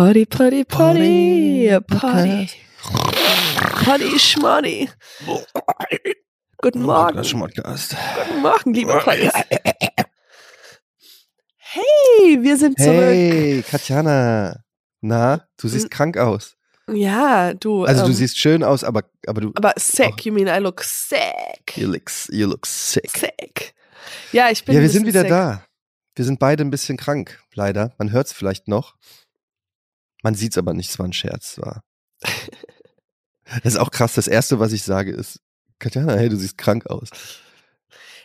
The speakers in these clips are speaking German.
Party, Party, Party, Party. Party, Schmoney. Guten Morgen. Guten Morgen, lieber Podcast. Hey, wir sind zurück. Hey, Katjana. Na, du siehst Hm. krank aus. Ja, du. Also du ähm, siehst schön aus, aber, aber du Aber sick, you mean I look sick. you look, you look sick. Sick. Ja, ich bin Ja, wir sind wieder sick. da. Wir sind beide ein bisschen krank, leider. Man hört es vielleicht noch. Man sieht es aber nicht, es war ein Scherz. War. Das ist auch krass. Das Erste, was ich sage, ist, Katjana, hey, du siehst krank aus.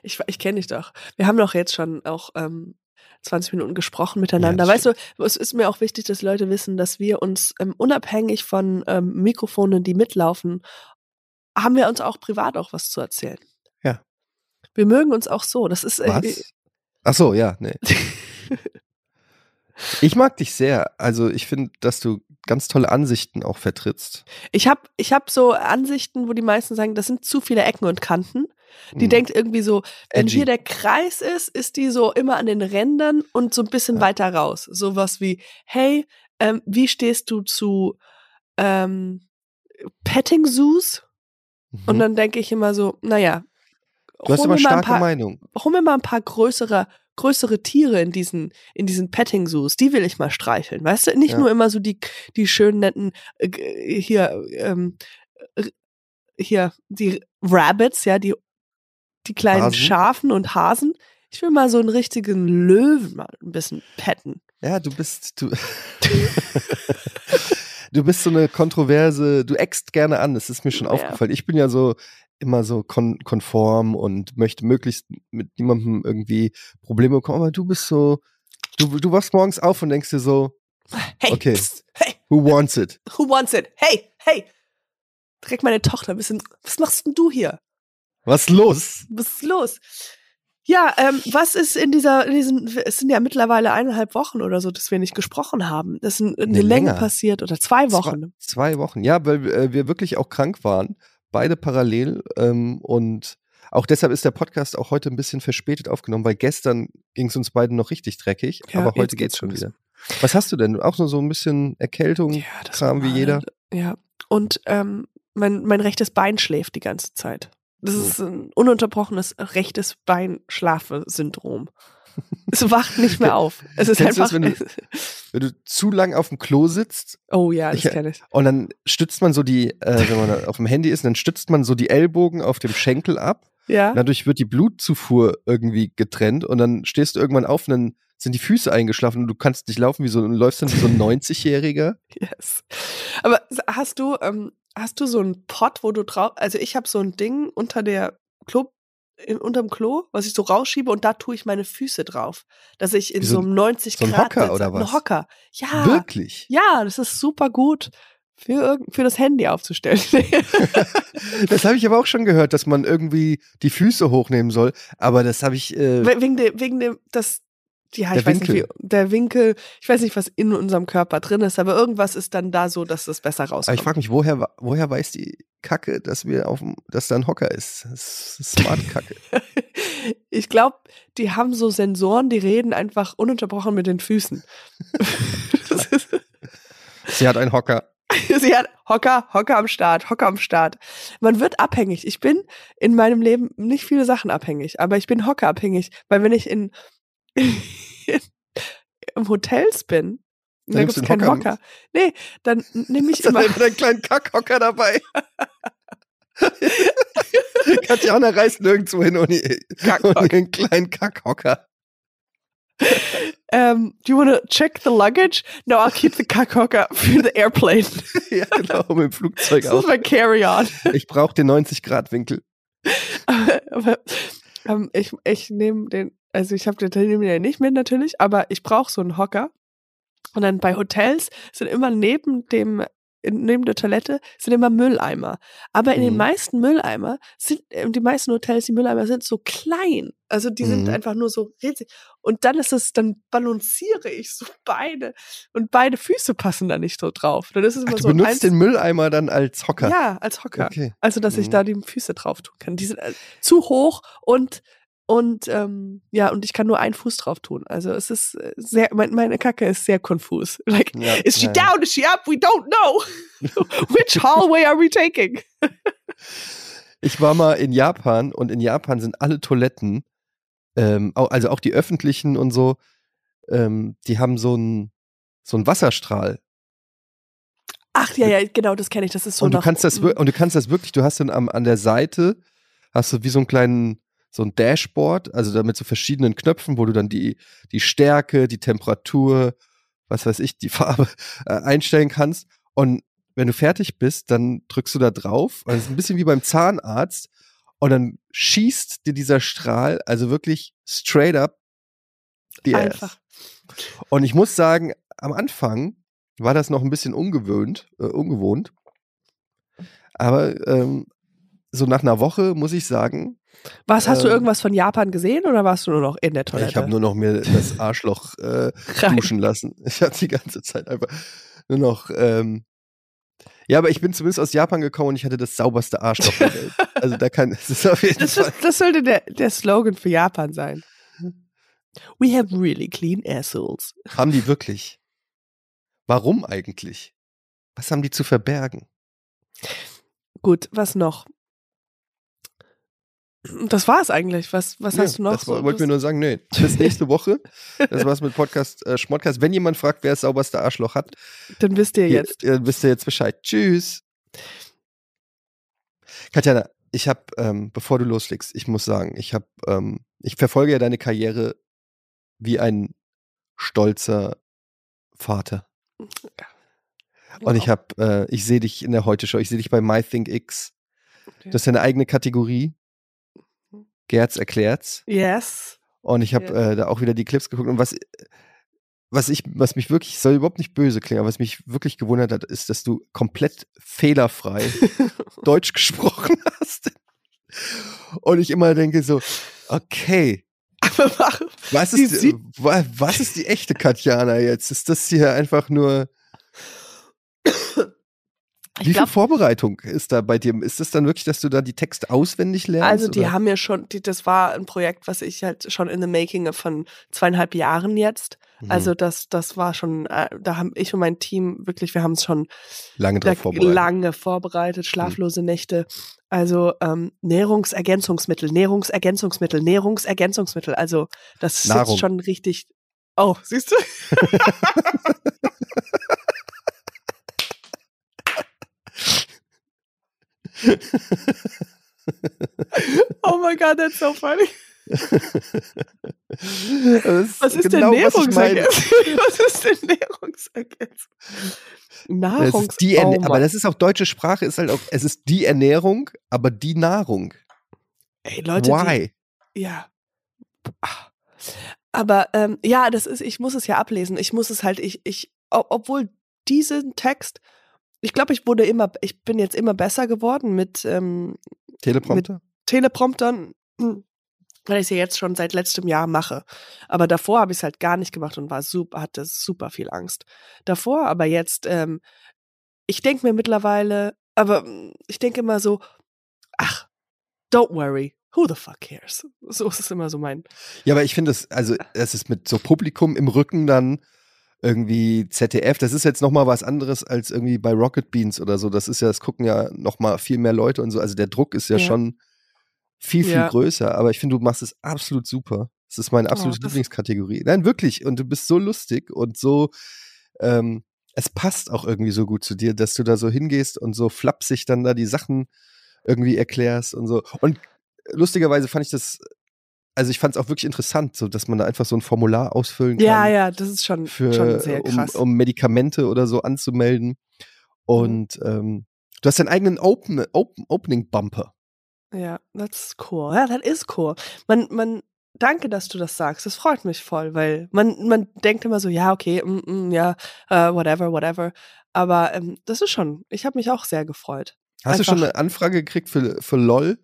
Ich, ich kenne dich doch. Wir haben doch jetzt schon auch ähm, 20 Minuten gesprochen miteinander. Ja, weißt du, es ist mir auch wichtig, dass Leute wissen, dass wir uns ähm, unabhängig von ähm, Mikrofonen, die mitlaufen, haben wir uns auch privat auch was zu erzählen. Ja. Wir mögen uns auch so. Das ist äh, Was? Ach so, ja, nee. Ich mag dich sehr. Also ich finde, dass du ganz tolle Ansichten auch vertrittst. Ich habe ich hab so Ansichten, wo die meisten sagen, das sind zu viele Ecken und Kanten. Die Hm. denkt irgendwie so, wenn Edgy. hier der Kreis ist, ist die so immer an den Rändern und so ein bisschen Ja. weiter raus. Sowas wie, hey, ähm, wie stehst du zu ähm, Petting Zoos? Und Mhm. dann denke ich immer so, naja, Du hast immer starke paar, Meinung. hol mir mal ein paar größere, größere Tiere in diesen, in diesen Petting Zoos. Die will ich mal streicheln, weißt du? Nicht Ja. nur immer so die, die schönen, netten, äh, hier, ähm, hier, die Rabbits, ja, die, die kleinen Hasen? Schafen und Hasen. Ich will mal so einen richtigen Löwen mal ein bisschen petten. Ja, du bist du. du bist so eine kontroverse, du eckst gerne an, das ist mir schon Ja. aufgefallen. Ich bin ja so immer so kon konform und möchte möglichst mit niemandem irgendwie Probleme bekommen, aber du bist so du du wachst morgens auf und denkst dir so, Hey, Okay. psst, hey, who wants it? who wants it? Hey, hey. Direkt meine Tochter ein bisschen, was machst denn du hier? Was los? Was ist los? Ja, ähm, was ist in dieser, in diesen, es sind ja mittlerweile eineinhalb Wochen oder so, dass wir nicht gesprochen haben. Das ist in, in Nee, der Länge passiert oder zwei Wochen. Zwei, zwei Wochen. Ja, weil äh, wir wirklich auch krank waren, beide parallel ähm, und auch deshalb ist der Podcast auch heute ein bisschen verspätet aufgenommen, weil gestern ging es uns beiden noch richtig dreckig, Ja, aber heute geht's geht's schon wieder. Was hast du denn? Auch nur so ein bisschen Erkältung, Ja, das Kram wie jeder? Ja. Und ähm, mein, mein rechtes Bein schläft die ganze Zeit. Das Oh. ist ein ununterbrochenes rechtes Bein-Schlafe-Syndrom. Es wacht nicht mehr auf. Es ist Kennst du einfach. das, wenn Wenn du zu lang auf dem Klo sitzt oh ja, das Ich- kenne ich. und dann stützt man so die, äh, wenn man auf dem Handy ist, dann stützt man so die Ellbogen auf dem Schenkel ab. Ja. Dadurch wird die Blutzufuhr irgendwie getrennt und dann stehst du irgendwann auf und dann sind die Füße eingeschlafen und du kannst nicht laufen wie so und läufst dann wie so ein 90-Jähriger. Yes. Aber hast du, ähm, hast du so einen Pot, wo du drauf, also ich habe so ein Ding unter der Klo, in, unterm Klo, was ich so rausschiebe und da tue ich meine Füße drauf, dass ich in so, so einem 90 so ein Grad Hocker sitze. oder Ein was? Hocker. Ja. Wirklich. Ja, das ist super gut für, für das Handy aufzustellen. Das habe ich aber auch schon gehört, dass man irgendwie die Füße hochnehmen soll. Aber das habe ich. Äh, We- wegen dem, wegen dem, das, ja, Der ich weiß Winkel. nicht, wie, der Winkel, ich weiß nicht, was in unserem Körper drin ist, aber irgendwas ist dann da so, dass es besser aber rauskommt. ich frage mich, woher, woher weiß die Kacke, dass wir auf dem, dass da ein Hocker ist? Das ist Smart Kacke. Ich glaube, die haben so Sensoren, die reden einfach ununterbrochen mit den Füßen. Das Sie hat einen Hocker. sie hat Hocker, Hocker am Start, Hocker am Start. Man wird abhängig. Ich bin in meinem Leben nicht viele Sachen abhängig, aber ich bin Hockerabhängig, weil wenn ich in, im Hotels bin, da nimmst gibt es keinen Hocker Hocker. Nee, dann nehme ich dann immer. immer einen kleinen Kackhocker dabei. Katjana reist nirgendwo hin ohne, ohne einen kleinen Kackhocker. Um, do you want to check the luggage? No, I'll keep the Kackhocker für the airplane. ja, genau, mit dem Flugzeug Das auch. ist mein Carry-on. Ich brauche den 90-Grad-Winkel. aber ähm, ich, ich nehme den, also ich habe den ja nicht mit natürlich, aber ich brauche so einen Hocker. Und dann bei Hotels sind immer neben dem in- neben der Toilette sind immer Mülleimer. Aber in den Mhm. meisten Mülleimer sind, äh, die meisten Hotels, die Mülleimer sind so klein. Also die sind Mhm. einfach nur so riesig. Und dann ist es, dann balanciere ich so beide und beide Füße passen da nicht so drauf. Dann ist es Ach, immer du so benutzt eins, den Mülleimer dann als Hocker. ja, als Hocker. Okay. Also, dass ich Mhm. da die Füße drauf tun kann. Die sind äh, zu hoch und Und ähm, ja, und ich kann nur einen Fuß drauf tun. Also es ist äh, sehr, mein, meine Kacke ist sehr konfus. Like, Ja, is she ja. down? Is she up? We don't know. Which hallway are we taking? Ich war mal in Japan und in Japan sind alle Toiletten, ähm, also auch die öffentlichen und so, ähm, die haben so einen so einen Wasserstrahl. Ach ja, ja, genau, das kenne ich. Das ist so und du kannst das und du kannst das wirklich, du hast dann am, an der Seite hast du wie so einen kleinen so ein Dashboard, also da mit so verschiedenen Knöpfen, wo du dann die die Stärke, die Temperatur, was weiß ich, die Farbe äh, einstellen kannst und wenn du fertig bist, dann drückst du da drauf, also es ist ein bisschen wie beim Zahnarzt und dann schießt dir dieser Strahl also wirklich straight up die Einfach. Ass. Und ich muss sagen, am Anfang war das noch ein bisschen ungewöhnt, äh, ungewohnt. Aber ähm, so nach einer Woche muss ich sagen, Was, hast du Ähm, irgendwas von Japan gesehen oder warst du nur noch in der Toilette? ich habe nur noch mir das Arschloch äh, duschen lassen. Ich habe die ganze Zeit einfach nur noch. Ähm, ja, aber ich bin zumindest aus Japan gekommen und ich hatte das sauberste Arschloch der Welt. Also da kann, es ist auf jeden Das, Fall. ist, das sollte der, der Slogan für Japan sein. We have really clean assholes. Haben die wirklich? Warum eigentlich? Was haben die zu verbergen? Gut, was noch? Das war's eigentlich. Was, was Ja, hast du noch? Das war- so? wollte mir nur sagen, nee. Bis nächste Woche. Das war's mit Podcast äh, Schmodcast. Wenn jemand fragt, wer das sauberste Arschloch hat, Dann wisst ihr jetzt. ihr wisst ihr jetzt Bescheid. Tschüss. Katjana, ich habe, ähm, bevor du loslegst, ich muss sagen, ich habe, ähm, ich verfolge ja deine Karriere wie ein stolzer Vater. Und ich habe, äh, ich sehe dich in der Heute-Show, ich sehe dich bei MyThinkX. Okay. Das ist eine eigene Kategorie. Gerz erklärt's. Yes. Und ich habe Ja. äh, da auch wieder die Clips geguckt. Und was, was ich, was mich wirklich, soll überhaupt nicht böse klingen, aber was mich wirklich gewundert hat, ist, dass du komplett fehlerfrei Deutsch gesprochen hast. Und ich immer denke so, okay, was Die ist, wa- was ist die echte Katjana jetzt? Ist das hier einfach nur, Ich wie glaub- viel Vorbereitung ist da bei dir? Ist das dann wirklich, dass du da die Texte auswendig lernst? Also die oder? haben ja schon, die, das war ein Projekt, was ich halt schon in the making von zweieinhalb Jahren jetzt. Mhm. Also das, das war schon, äh, da haben ich und mein Team wirklich, wir haben es schon lange drauf vorbereitet. lange vorbereitet, schlaflose Nächte. Also ähm, Nährungsergänzungsmittel, Nährungsergänzungsmittel, Nährungsergänzungsmittel. Also das Nahrung. sitzt schon richtig. Oh, siehst du? oh my God, that's so funny. Was ist genau, denn was. Nährungsergänzung? Was ist denn Nährungsergänzung? Das Nahrungs ist die oh aber das ist auch deutsche Sprache, ist halt auch, es ist die Ernährung, aber die Nahrung. Ey, Leute, Why? Die, ja. Ah. Aber ähm, ja, das ist, ich muss es ja ablesen. Ich muss es halt, ich, ich, ob, obwohl diesen Text, ich glaube, ich wurde immer, ich bin jetzt immer besser geworden mit ähm, Teleprompter? Telepromptern, hm, weil ich es ja jetzt schon seit letztem Jahr mache. Aber davor habe ich es halt gar nicht gemacht und war super, hatte super viel Angst. Davor, aber jetzt, ähm, ich denke mir mittlerweile, aber mm, ich denke immer so, ach, don't worry, who the fuck cares? So ist es immer so mein. Ja, aber ich finde es, also es ist mit so Publikum im Rücken dann irgendwie ZDF, das ist jetzt nochmal was anderes als irgendwie bei Rocket Beans oder so. Das ist ja, das gucken ja nochmal viel mehr Leute und so. Also der Druck ist ja, Ja. schon viel, viel Ja. größer. Aber ich finde, du machst es absolut super. Das ist meine absolute Oh, Lieblingskategorie. Nein, wirklich. Und du bist so lustig und so, ähm, es passt auch irgendwie so gut zu dir, dass du da so hingehst und so flapsig dann da die Sachen irgendwie erklärst und so. Und lustigerweise fand ich das, also ich fand es auch wirklich interessant, so dass man da einfach so ein Formular ausfüllen kann Ja, ja, das ist schon, für, schon sehr um, krass. um Medikamente oder so anzumelden. Und ähm, du hast deinen eigenen Open, Open, Opening Bumper. Ja, that's cool. Ja, das ist cool. Man, man, danke, dass du das sagst. Das freut mich voll, weil man, man denkt immer so, ja, okay, mm, mm, ja, äh, whatever, whatever. Aber ähm, das ist schon, ich habe mich auch sehr gefreut. Hast du schon Einfach- eine Anfrage gekriegt für, für LOL?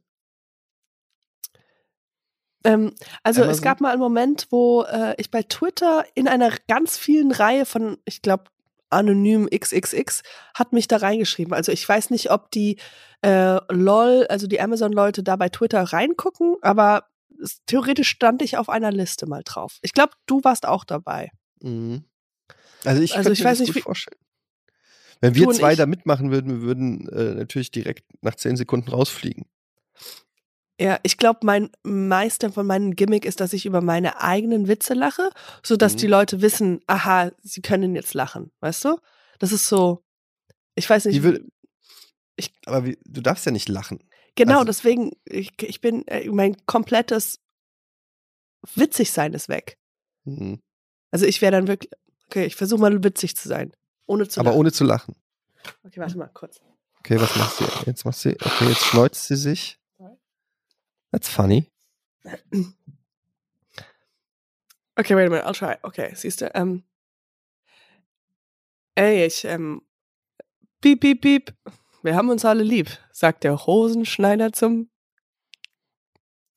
Ähm, also es Amazon? gab mal einen Moment, wo äh, ich bei Twitter in einer ganz vielen Reihe von, ich glaube, anonym XXX hat mich da reingeschrieben. Also ich weiß nicht, ob die äh, LOL, also die Amazon-Leute da bei Twitter reingucken, aber es, theoretisch stand ich auf einer Liste mal drauf. Ich glaube, du warst auch dabei. Mhm. Also ich, Also ich mir weiß das nicht, wie- vorstellen. Wenn wir zwei ich- da mitmachen würden, wir würden äh, natürlich direkt nach zehn Sekunden rausfliegen. Ja, ich glaube, mein Meister von meinem Gimmick ist, dass ich über meine eigenen Witze lache, sodass Mhm. die Leute wissen, aha, sie können jetzt lachen, weißt du? Das ist so, ich weiß nicht, will- wie- Aber wie, du darfst ja nicht lachen. genau, also- deswegen, ich, ich bin, äh, mein komplettes Witzigsein ist weg. Mhm. Also ich wäre dann wirklich, okay, ich versuche mal witzig zu sein, ohne zu Aber lachen. ohne zu lachen. Okay, warte mal kurz. Okay, was macht sie? Jetzt macht sie. Okay, jetzt schneuzt sie sich. That's funny. Okay, wait a minute, I'll try. Okay, siehst du, ähm, ey, ich, ähm, piep, piep, piep, wir haben uns alle lieb, sagt der Hosenschneider zum,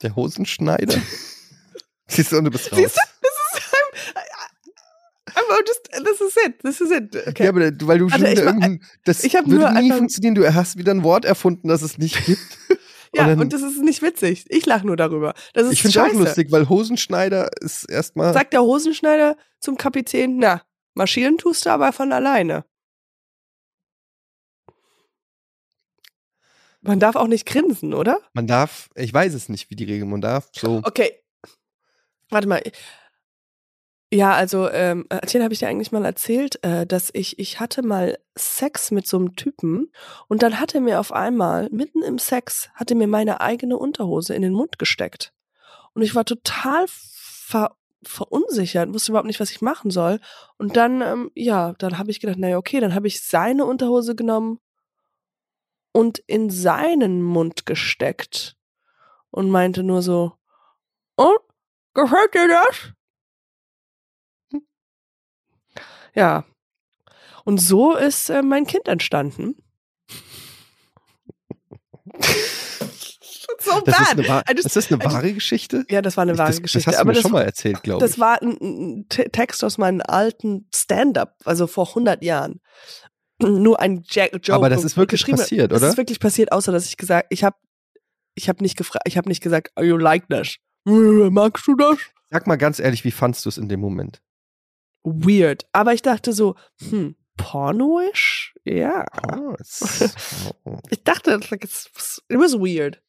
Der Hosenschneider. Siehst du, und du bist raus. siehst du, das ist, I'm, I'm just, this is it, this is it, okay. Ja, aber weil du schon mach- irgendein, das ich würde nur nie funktionieren. Du hast wieder ein Wort erfunden, das es nicht gibt. ja, dann- und das ist nicht witzig, ich lache nur darüber, das ist ich finde es auch lustig, weil Hosenschneider ist erstmal. Sagt der Hosenschneider zum Kapitän, na, marschieren tust du aber von alleine. Man darf auch nicht grinsen, oder? Man darf, ich weiß es nicht, wie die Regel, man darf so. Okay. Warte mal. Ja, also, ähm, Athena habe ich dir eigentlich mal erzählt, äh, dass ich, ich hatte mal Sex mit so einem Typen und dann hat er mir auf einmal, mitten im Sex, hatte mir meine eigene Unterhose in den Mund gesteckt. Und ich war total ver verunsichert, wusste überhaupt nicht, was ich machen soll. Und dann, ähm, ja, dann habe ich gedacht, naja, okay, dann habe ich seine Unterhose genommen und in seinen Mund gesteckt und meinte nur so, und, gefällt dir das? Ja. Und so ist äh, mein Kind entstanden. so Das ist, bad. eine, just- ist das eine wahre Geschichte? Ja, das war eine Ich- wahre das, Geschichte. Das hast du aber mir das, schon mal erzählt, glaube das ich. war ein, ein Te- Text aus meinem alten Stand-up, also vor 100 Jahren. Nur ein Jack Joke. Aber das ist wirklich passiert, Das oder? ist wirklich passiert, außer dass ich gesagt, ich habe ich habe nicht gefragt, ich habe nicht gesagt, oh, you like this? Magst du das? Sag mal ganz ehrlich, wie fandst du es in dem Moment? Weird. Aber ich dachte so, hm, pornoisch? Ja. Oh, Ich dachte, like, it's, it was weird.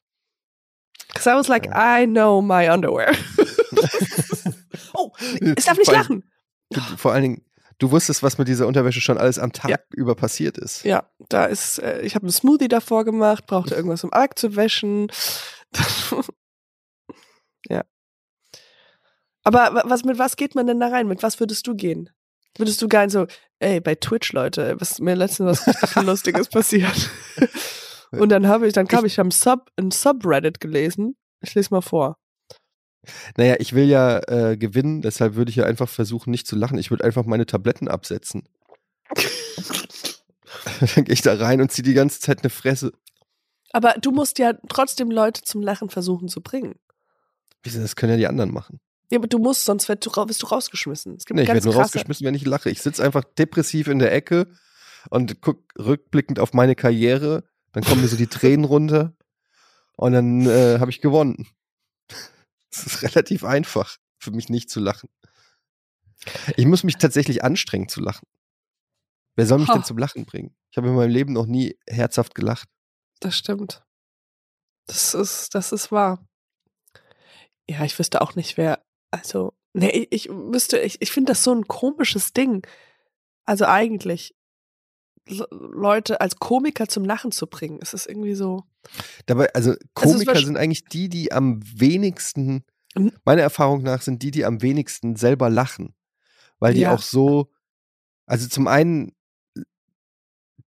Because I was like, I know my underwear. oh, es darf nicht Vor lachen. Du, vor allen Dingen, du wusstest, was mit dieser Unterwäsche schon alles am Tag Ja. über passiert ist. Ja, da ist, äh, ich habe einen Smoothie davor gemacht, brauchte irgendwas um Arg zu wäschen. ja. Aber wa- was mit was geht man denn da rein? Mit was würdest du gehen? Würdest du gehen so, ey, bei Twitch, Leute, was mir letztens was Lustiges passiert. Und dann habe ich, dann habe ich am Sub, ein Subreddit gelesen. Ich lese mal vor. Naja, ich will ja äh, gewinnen, deshalb würde ich ja einfach versuchen, nicht zu lachen. Ich würde einfach meine Tabletten absetzen. Dann gehe ich da rein und ziehe die ganze Zeit eine Fresse. Aber du musst ja trotzdem Leute zum Lachen versuchen zu bringen. Wieso, das können ja die anderen machen. Ja, aber du musst, sonst wirst du, rausgeschmissen. Es gibt Nee, ich werde nur rausgeschmissen, wenn ich lache. Ich sitze einfach depressiv in der Ecke und guck rückblickend auf meine Karriere. Dann kommen mir so die Tränen runter und dann äh, habe ich gewonnen. Es ist relativ einfach für mich nicht zu lachen. Ich muss mich tatsächlich anstrengen zu lachen. Wer soll mich Ha. denn zum Lachen bringen? Ich habe in meinem Leben noch nie herzhaft gelacht. Das stimmt. Das ist, das ist wahr. Ja, ich wüsste auch nicht, wer, also, nee, ich, ich wüsste, ich, ich finde das so ein komisches Ding. Also eigentlich, Le- Leute als Komiker zum Lachen zu bringen. Es ist irgendwie so. Dabei, also Komiker sind eigentlich die, die am wenigsten, Mhm. meiner Erfahrung nach, sind die, die am wenigsten selber lachen. Weil die Ja. auch so, also zum einen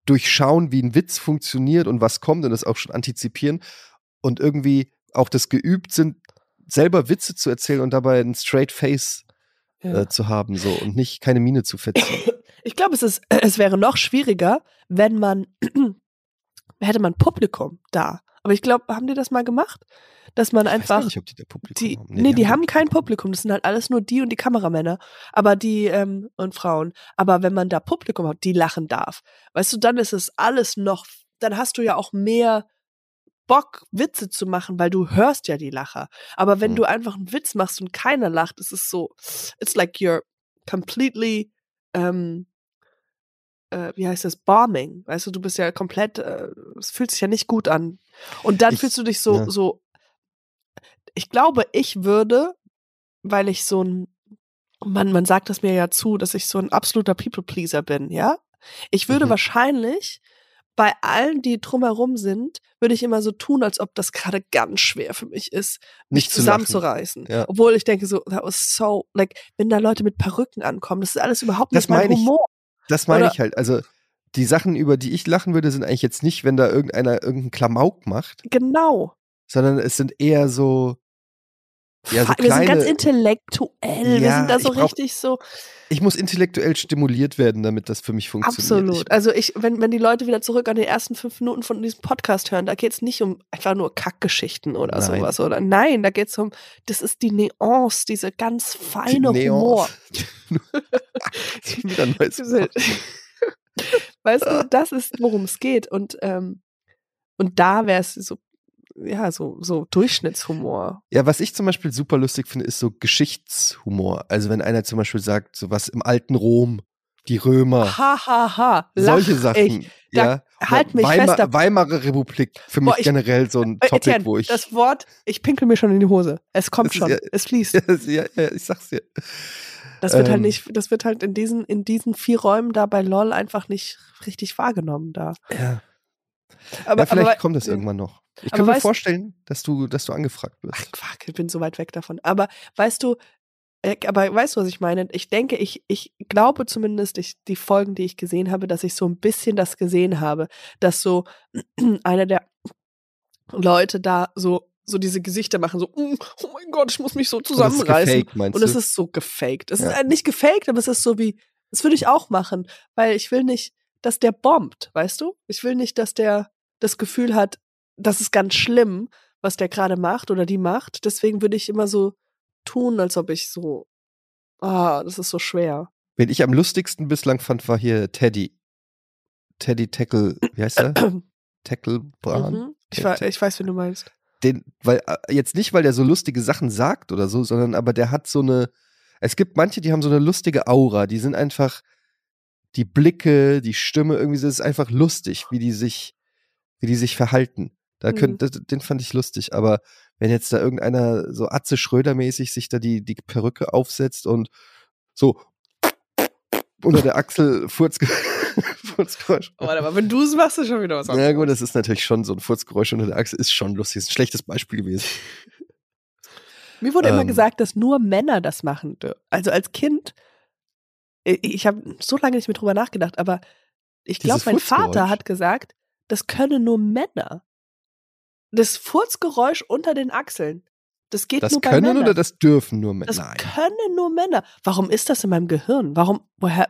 durchschauen, wie ein Witz funktioniert und was kommt und das auch schon antizipieren und irgendwie auch das geübt sind, selber Witze zu erzählen und dabei ein straight Face Ja. äh, zu haben so und nicht keine Miene zu verziehen. Ich glaube, es ist, es wäre noch schwieriger, wenn man, hätte man Publikum da. Aber ich glaube, haben die das mal gemacht? Dass man Ich weiß gar einfach. nicht, ob die da Publikum Die, haben. nee, die, haben wirklich kein Publikum. Das sind halt alles nur die und die Kameramänner. Aber die, ähm, und Frauen. Aber wenn man da Publikum hat, die lachen darf, weißt du, dann ist es alles noch, dann hast du ja auch mehr Bock, Witze zu machen, weil du hörst ja die Lacher. Aber wenn Hm. du einfach einen Witz machst und keiner lacht, ist es so, it's like you're completely, ähm, äh, wie heißt das, bombing. Weißt du, du bist ja komplett, äh, es fühlt sich ja nicht gut an. Und dann Ich- fühlst du dich so, ja. so, ich glaube, ich würde, weil ich so ein, man, man sagt das mir ja zu, dass ich so ein absoluter People-Pleaser bin, ja? Ich würde Mhm. wahrscheinlich bei allen, die drumherum sind, würde ich immer so tun, als ob das gerade ganz schwer für mich ist, mich zu zusammenzureißen. Ja. Obwohl ich denke so, that was so, like, wenn da Leute mit Perücken ankommen, das ist alles überhaupt Das nicht mein meine ich. Humor. Das meine ich halt. Also die Sachen, über die ich lachen würde, sind eigentlich jetzt nicht, wenn da irgendeiner irgendeinen Klamauk macht, Genau. sondern es sind eher so, ja, so wir sind ganz intellektuell. wir Ja, sind da so brauch- richtig so. Ich muss intellektuell stimuliert werden, damit das für mich funktioniert. Absolut. Also ich, wenn, wenn die Leute wieder zurück an die ersten fünf Minuten von diesem Podcast hören, da geht es nicht um einfach nur Kackgeschichten oder Nein. sowas. Oder nein, da geht es um, das ist die Nuance, diese ganz feine Die Humor. Wieder neues weißt du, das ist, worum es geht. Und, ähm, und da wäre es so, ja, so, so Durchschnittshumor. Ja, was ich zum Beispiel super lustig finde, ist so Geschichtshumor. Also wenn einer zum Beispiel sagt, so was im alten Rom, die Römer, Ha, ha, ha. Solche Sachen. Ich. Da- ja. halt mich Weimar, fest, Weimarer Republik, für mich Boah, ich- generell so ein Äh, Topic, Etienne, wo ich. das Wort, ich pinkel mir schon in die Hose. Es kommt ist schon. ja- es fließt. ja, ja, ich sag's dir. Das wird halt Ähm. nicht, das wird halt in diesen, in diesen vier Räumen da bei LOL einfach nicht richtig wahrgenommen da. Ja. Aber, ja, vielleicht aber, kommt das irgendwann noch. Ich kann mir weißt- vorstellen, dass du, dass du angefragt wirst. Ach, fuck, ich bin so weit weg davon. Aber weißt du, äh, aber weißt du, was ich meine? Ich denke, ich, ich glaube zumindest, ich, die Folgen, die ich gesehen habe, dass ich so ein bisschen das gesehen habe, dass so einer der Leute da so, so diese Gesichter machen, so, "Mm, oh mein Gott, ich muss mich so Und zusammenreißen. gefaked, meinst Und es ist so gefaked. Es Ja. ist nicht gefaked, aber es ist so wie, das würde ich auch machen, weil ich will nicht, dass der bombt, weißt du? Ich will nicht, dass der das Gefühl hat, das ist ganz schlimm, was der gerade macht oder die macht. Deswegen würde ich immer so tun, als ob ich so, ah, das ist so schwer. Wen ich am lustigsten bislang fand, war hier Teddy. Teddy Tackle, wie heißt er? Tackle Bran. Mhm. Ich, ich weiß, wen du meinst. Den, weil, äh, jetzt nicht, weil der so lustige Sachen sagt oder so, sondern aber der hat so eine, es gibt manche, die haben so eine lustige Aura, die sind einfach, die Blicke, die Stimme, irgendwie, es ist einfach lustig, wie die sich, wie die sich verhalten. Da Mhm. könnt, das- den fand ich lustig, aber wenn jetzt da irgendeiner so Atze Schröder-mäßig sich da die, die Perücke aufsetzt und so unter der Achsel Furz, Furzgeräusch. Warte mal, wenn du es machst, ist schon wieder was Ja gut, das ist natürlich schon so ein Furzgeräusch unter der Achsel, ist schon lustig, ist ein schlechtes Beispiel gewesen. Mir wurde immer Ähm. gesagt, dass nur Männer das machen. Also als Kind, ich, ich habe so lange nicht mehr drüber nachgedacht, aber ich glaube, mein Vater hat gesagt, das können nur Männer. Das Furzgeräusch unter den Achseln. Das geht Das nur bei können Männern. oder das dürfen nur Männer? das Nein. können nur Männer. Warum ist das in meinem Gehirn? Warum, woher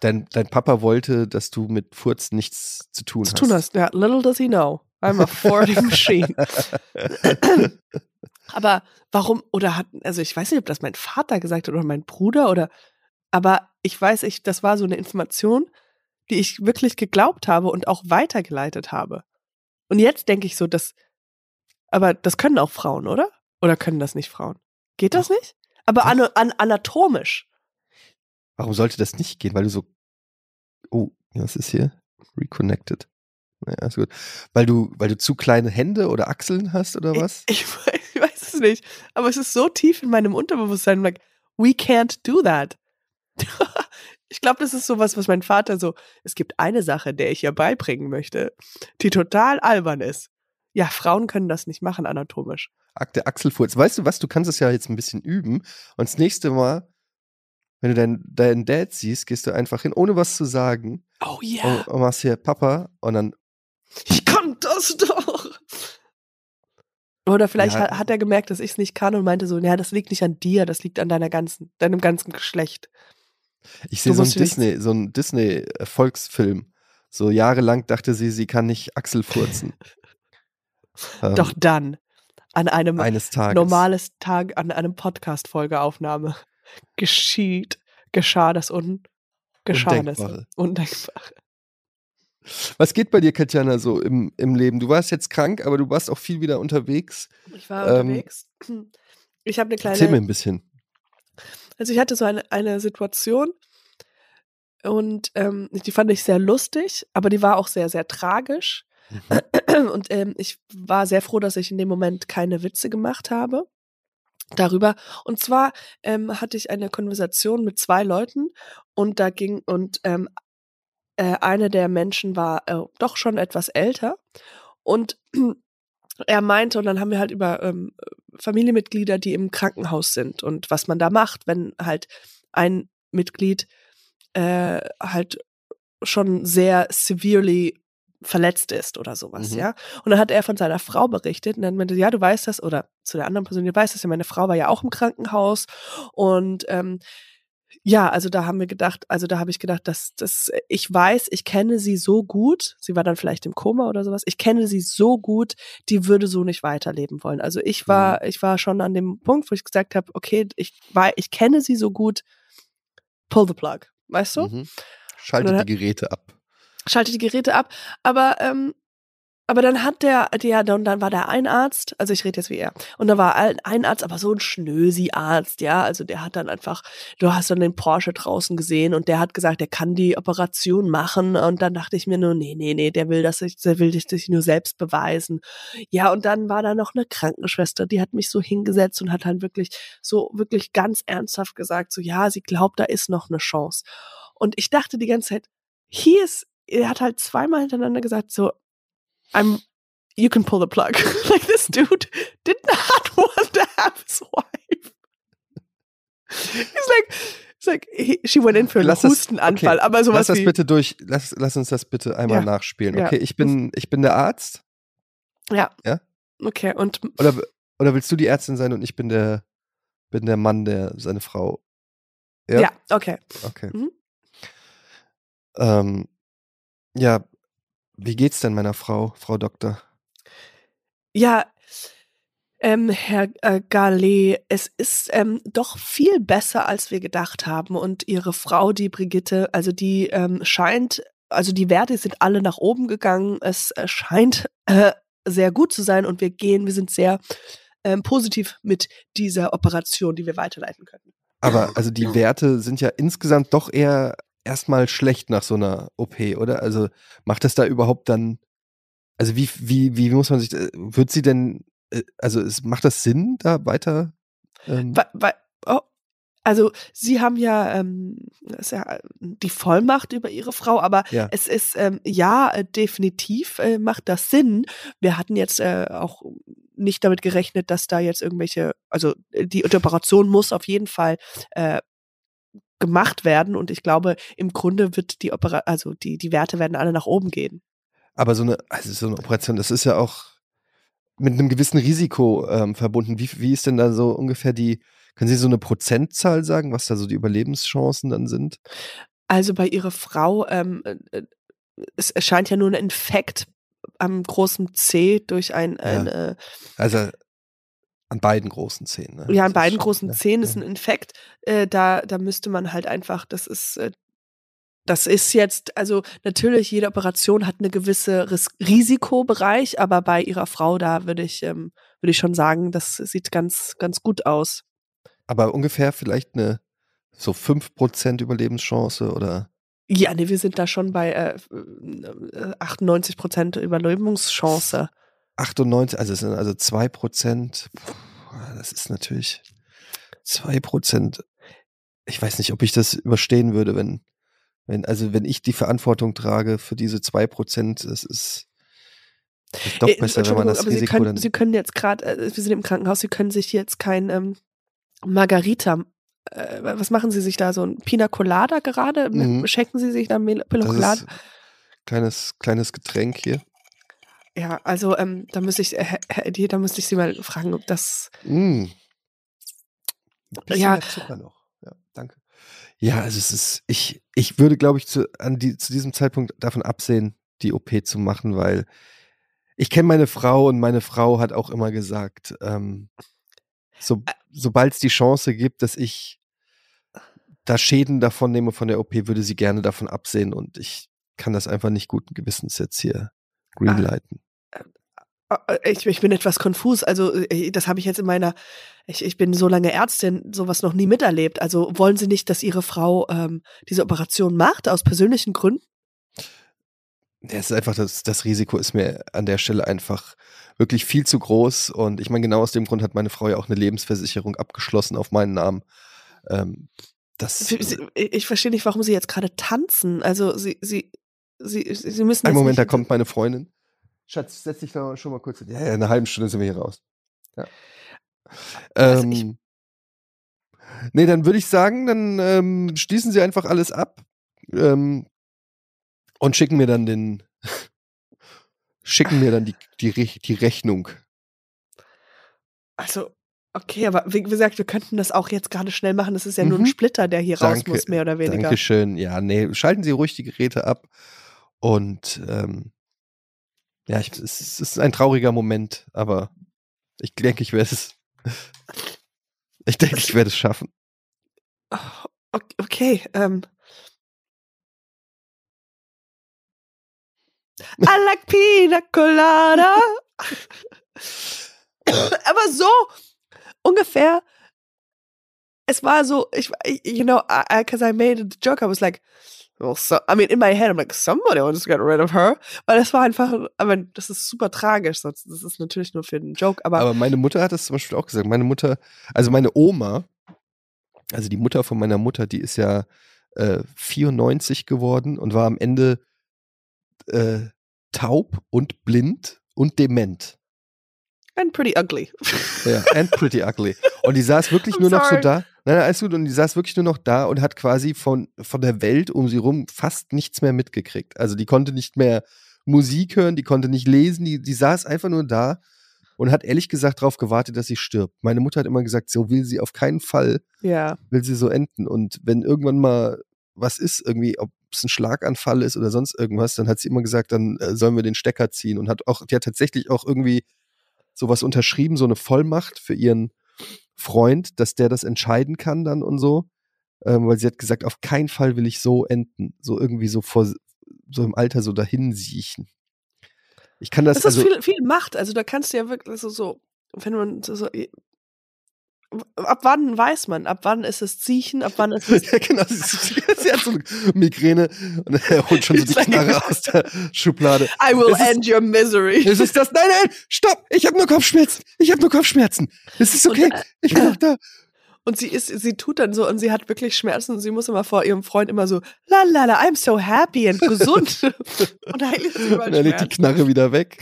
Dein, dein Papa wollte, dass du mit Furz nichts zu tun zu hast. tun hast? Ja, little does he know. I'm a farting machine. Aber warum, oder hat, also ich weiß nicht, ob das mein Vater gesagt hat oder mein Bruder oder, aber ich weiß, ich, das war so eine Information, die ich wirklich geglaubt habe und auch weitergeleitet habe. Und jetzt denke ich so, das, aber das können auch Frauen, oder? Oder können das nicht Frauen? Geht das nicht? Aber an, an, anatomisch. Warum sollte das nicht gehen? Weil du so. Oh, was ist hier? Reconnected. Naja, ist gut. Weil du, weil du zu kleine Hände oder Achseln hast oder was? Ich, ich, weiß, ich weiß es nicht. Aber es ist so tief in meinem Unterbewusstsein, like, we can't do that. ich glaube, das ist sowas, was mein Vater so, es gibt eine Sache, der ich ihr beibringen möchte, die total albern ist. Ja, Frauen können das nicht machen anatomisch. Akt der Achselfurz. Weißt du was? Du kannst es ja jetzt ein bisschen üben. Und das nächste Mal, wenn du deinen deinen Dad siehst, gehst du einfach hin, ohne was zu sagen. Oh Und, und machst hier Papa und dann. ich kann das doch. Oder vielleicht Ja. hat, hat er gemerkt, dass ich es nicht kann und meinte so, ja, das liegt nicht an dir, das liegt an deiner ganzen, deinem ganzen Geschlecht. Ich sehe so einen Disney, so einen Disney-Erfolgsfilm. So jahrelang dachte sie, sie kann nicht Achsel furzen. Ähm, Doch dann, an einem eines Tages. normales Tag an einem Podcast-Folgeaufnahme geschieht, geschah das Un. Undenkbare. Undenkbare. Was geht bei dir, Katjana, so im, im Leben? Du warst jetzt krank, aber du warst auch viel wieder unterwegs. Ich war ähm, unterwegs. Ich habe eine kleine. Erzähl mir ein bisschen. Also ich hatte so eine, eine Situation und ähm, die fand ich sehr lustig, aber die war auch sehr, sehr tragisch. Mhm. Und ähm, ich war sehr froh, dass ich in dem Moment keine Witze gemacht habe darüber. Und zwar ähm, hatte ich eine Konversation mit zwei Leuten und da ging und ähm, äh, eine der Menschen war äh, doch schon etwas älter und er meinte, und dann haben wir halt über ähm, Familienmitglieder, die im Krankenhaus sind und was man da macht, wenn halt ein Mitglied äh, halt schon sehr severely verletzt ist oder sowas, mhm. ja. Und dann hat er von seiner Frau berichtet und dann meinte, ja, du weißt das, oder zu der anderen Person, du weißt das ja, meine Frau war ja auch im Krankenhaus und ähm, ja, also da haben wir gedacht, also da habe ich gedacht, dass dass ich weiß, ich kenne sie so gut, sie war dann vielleicht im Koma oder sowas. Ich kenne sie so gut, die würde so nicht weiterleben wollen. Also ich war mhm. ich war schon an dem Punkt, wo ich gesagt habe, okay, ich war ich kenne sie so gut, pull the plug, weißt du? Mhm. Schalte die Geräte ab schalte die Geräte ab. Aber ähm, aber dann hat der, der, dann, dann war der ein Arzt, also ich rede jetzt wie er, und da war ein Arzt, aber so ein Schnösi-Arzt, ja, also der hat dann einfach, du hast dann den Porsche draußen gesehen und der hat gesagt, der kann die Operation machen und dann dachte ich mir nur, nee, nee, nee, der will das, der will sich nur selbst beweisen. Ja, und dann war da noch eine Krankenschwester, die hat mich so hingesetzt und hat halt wirklich, so wirklich ganz ernsthaft gesagt, so, ja, sie glaubt, da ist noch eine Chance. Und ich dachte die ganze Zeit, hier ist er hat halt zweimal hintereinander gesagt, so, I'm, you can pull the plug. like this dude did not want to have his wife. He's like, it's like, he, she went in für einen lass Hustenanfall, okay. aber sowas Lass das bitte durch, lass, lass uns das bitte einmal ja. nachspielen. Okay, ja. ich bin, ich bin der Arzt. Ja. Ja? Okay, und. Oder, oder willst du die Ärztin sein und ich bin der, bin der Mann, der seine Frau. Ja, ja okay. Okay. Mhm. Ähm, ja, wie geht's denn meiner Frau, Frau Doktor? Ja, ähm, Herr äh, Gallet, es ist ähm, doch viel besser, als wir gedacht haben. Und Ihre Frau, die Brigitte, also die ähm, scheint, also die Werte sind alle nach oben gegangen. Es äh, scheint äh, sehr gut zu sein und wir gehen, wir sind sehr ähm, positiv mit dieser Operation, die wir weiterleiten können. Aber also die Werte sind ja insgesamt doch eher erstmal schlecht nach so einer OP, oder? Also macht das da überhaupt dann, also wie, wie, wie muss man sich, äh, wird sie denn, äh, also es, macht das Sinn, da weiter? Ähm weil, weil, oh, also sie haben ja, ähm, ja, die Vollmacht über ihre Frau, aber ja. es ist ähm, ja äh, definitiv äh, macht das Sinn. Wir hatten jetzt äh, auch nicht damit gerechnet, dass da jetzt irgendwelche, also die Operation muss auf jeden Fall gemacht werden. Und ich glaube, im Grunde wird die Opera also die, die Werte werden alle nach oben gehen. Aber so eine, also so eine Operation, das ist ja auch mit einem gewissen Risiko ähm, verbunden. Wie, wie ist denn da so ungefähr die, können Sie so eine Prozentzahl sagen, was da so die Überlebenschancen dann sind? Also bei Ihrer Frau, ähm, äh, äh es erscheint ja nur ein Infekt am großen C durch ein, ja. ein äh, also an beiden großen Zähnen. Ne? Ja, an beiden schon, großen? Zähnen ist ein Infekt. Äh, da, da müsste man halt einfach, das ist, äh, das ist jetzt, also natürlich, jede Operation hat eine gewisse Ris Risikobereich, aber bei ihrer Frau, da würde ich, ähm, würde ich schon sagen, das sieht ganz, ganz gut aus. Aber ungefähr vielleicht eine so 5% Überlebenschance oder? Ja, nee, wir sind da schon bei äh, 98% Überlebenschance. 98, also es sind also 2 Prozent. Das ist natürlich 2 Prozent. Ich weiß nicht, ob ich das überstehen würde, wenn, wenn, also wenn ich die Verantwortung trage für diese 2 Prozent, das ist, ist doch äh, besser, wenn man das aber Risiko Sie können, dann. Sie können jetzt gerade, äh, wir sind im Krankenhaus, Sie können sich jetzt kein ähm, Margarita äh, was machen Sie sich da? So ein Pina Colada gerade? Mhm. Schenken Sie sich da Pina Colada? Kleines, kleines Getränk hier. Ja, also ähm, da müsste ich, äh, da müsste ich Sie mal fragen, ob das. Mm. ja. Zucker noch. Ja, danke. Ja, also es ist, ich, ich würde, glaube ich, zu, an die, zu diesem Zeitpunkt davon absehen, die OP zu machen, weil ich kenne meine Frau und meine Frau hat auch immer gesagt, ähm, so, sobald es die Chance gibt, dass ich da Schäden davon nehme von der OP, würde sie gerne davon absehen und ich kann das einfach nicht guten Gewissens jetzt hier greenlighten. Äh, ich, ich bin etwas konfus. Also, äh, das habe ich jetzt in meiner, ich, ich bin so lange Ärztin, sowas noch nie miterlebt. Also wollen Sie nicht, dass Ihre Frau ähm, diese Operation macht, aus persönlichen Gründen? Ja, es ist einfach, das, das Risiko ist mir an der Stelle einfach wirklich viel zu groß. Und ich meine, genau aus dem Grund hat meine Frau ja auch eine Lebensversicherung abgeschlossen auf meinen Namen. Ähm, das, ich verstehe nicht, warum Sie jetzt gerade tanzen. Also Sie, Sie, Sie, Sie müssen. Ein Moment, da kommt meine Freundin. Schatz, setz dich da schon mal kurz hin. Ja, ja, in einer halben Stunde sind wir hier raus. Ja. Also ähm, nee, dann würde ich sagen, dann ähm, schließen Sie einfach alles ab ähm, und schicken mir dann den, schicken mir dann die, die, die Rechnung. Also, okay, aber wie gesagt, wir könnten das auch jetzt gerade schnell machen. Das ist ja mhm. nur ein mhm. Splitter, der hier Danke, raus muss, mehr oder weniger. Dankeschön. Ja, nee, schalten Sie ruhig die Geräte ab und ähm, ja, ich, es ist ein trauriger Moment, aber ich denke, ich werde es. Ich denke, ich werde es schaffen. Oh, okay, ähm. I like pina colada. aber so ungefähr. Es war so, ich, you know, because I, I made a joke, I was like, well, so, I mean, in my head, I'm like, somebody wants to get rid of her. Weil das war einfach, I mean, das ist super tragisch. Das ist natürlich nur für den Joke, aber. Aber meine Mutter hat das zum Beispiel auch gesagt. Meine Mutter, also meine Oma, also die Mutter von meiner Mutter, die ist ja äh, 94 geworden und war am Ende äh, taub und blind und dement. And pretty ugly. Ja, and pretty ugly. Und die saß wirklich nur noch so da. Nein, nein, alles gut. Und die saß wirklich nur noch da und hat quasi von, von der Welt um sie rum fast nichts mehr mitgekriegt. Also die konnte nicht mehr Musik hören, die konnte nicht lesen, die, die saß einfach nur da und hat ehrlich gesagt darauf gewartet, dass sie stirbt. Meine Mutter hat immer gesagt, so will sie auf keinen Fall, ja. will sie so enden. Und wenn irgendwann mal was ist, irgendwie, ob es ein Schlaganfall ist oder sonst irgendwas, dann hat sie immer gesagt, dann äh, sollen wir den Stecker ziehen und hat auch, die hat tatsächlich auch irgendwie sowas unterschrieben, so eine Vollmacht für ihren Freund, dass der das entscheiden kann dann und so. Ähm, weil sie hat gesagt, auf keinen Fall will ich so enden. So irgendwie so vor, so im Alter so dahin siechen. Ich kann das. Das ist also, viel, viel Macht. Also da kannst du ja wirklich so, so wenn man so, so ab wann weiß man? Ab wann ist es Ziechen? Ab wann ist es. ja, genau. Sie, sie hat so eine Migräne und er holt schon so die Knarre aus der Schublade. I will ist end your misery. Ist es das? Nein, nein, stopp! Ich habe nur Kopfschmerzen. Ich habe nur Kopfschmerzen. Es ist okay. Und, äh, ich bin auch da. Und sie ist, sie tut dann so und sie hat wirklich Schmerzen und sie muss immer vor ihrem Freund immer so, la la la, I'm so happy und gesund. und ist überall Dann legt die Knarre wieder weg.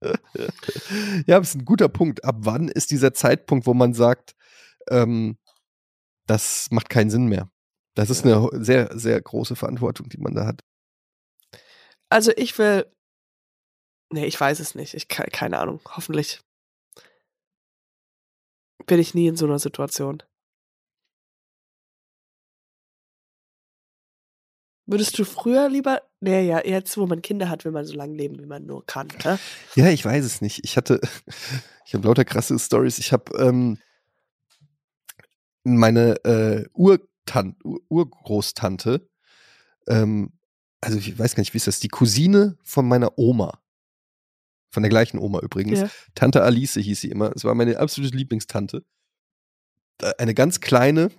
Ja, das ist ein guter Punkt. Ab wann ist dieser Zeitpunkt, wo man sagt, ähm, das macht keinen Sinn mehr? Das ist eine sehr, sehr große Verantwortung, die man da hat. Also ich will. Nee, ich weiß es nicht. Ich keine Ahnung. Hoffentlich bin ich nie in so einer Situation. Würdest du früher lieber, naja, jetzt, wo man Kinder hat, will man so lange leben, wie man nur kann. Ne? Ja, ich weiß es nicht. Ich hatte, ich habe lauter krasse Stories. Ich habe ähm, meine äh, Urtan Ur Urgroßtante, ähm, also ich weiß gar nicht, wie ist das, die Cousine von meiner Oma. Von der gleichen Oma übrigens. Ja. Tante Alice hieß sie immer. Es war meine absolute Lieblingstante. Äh, eine ganz kleine,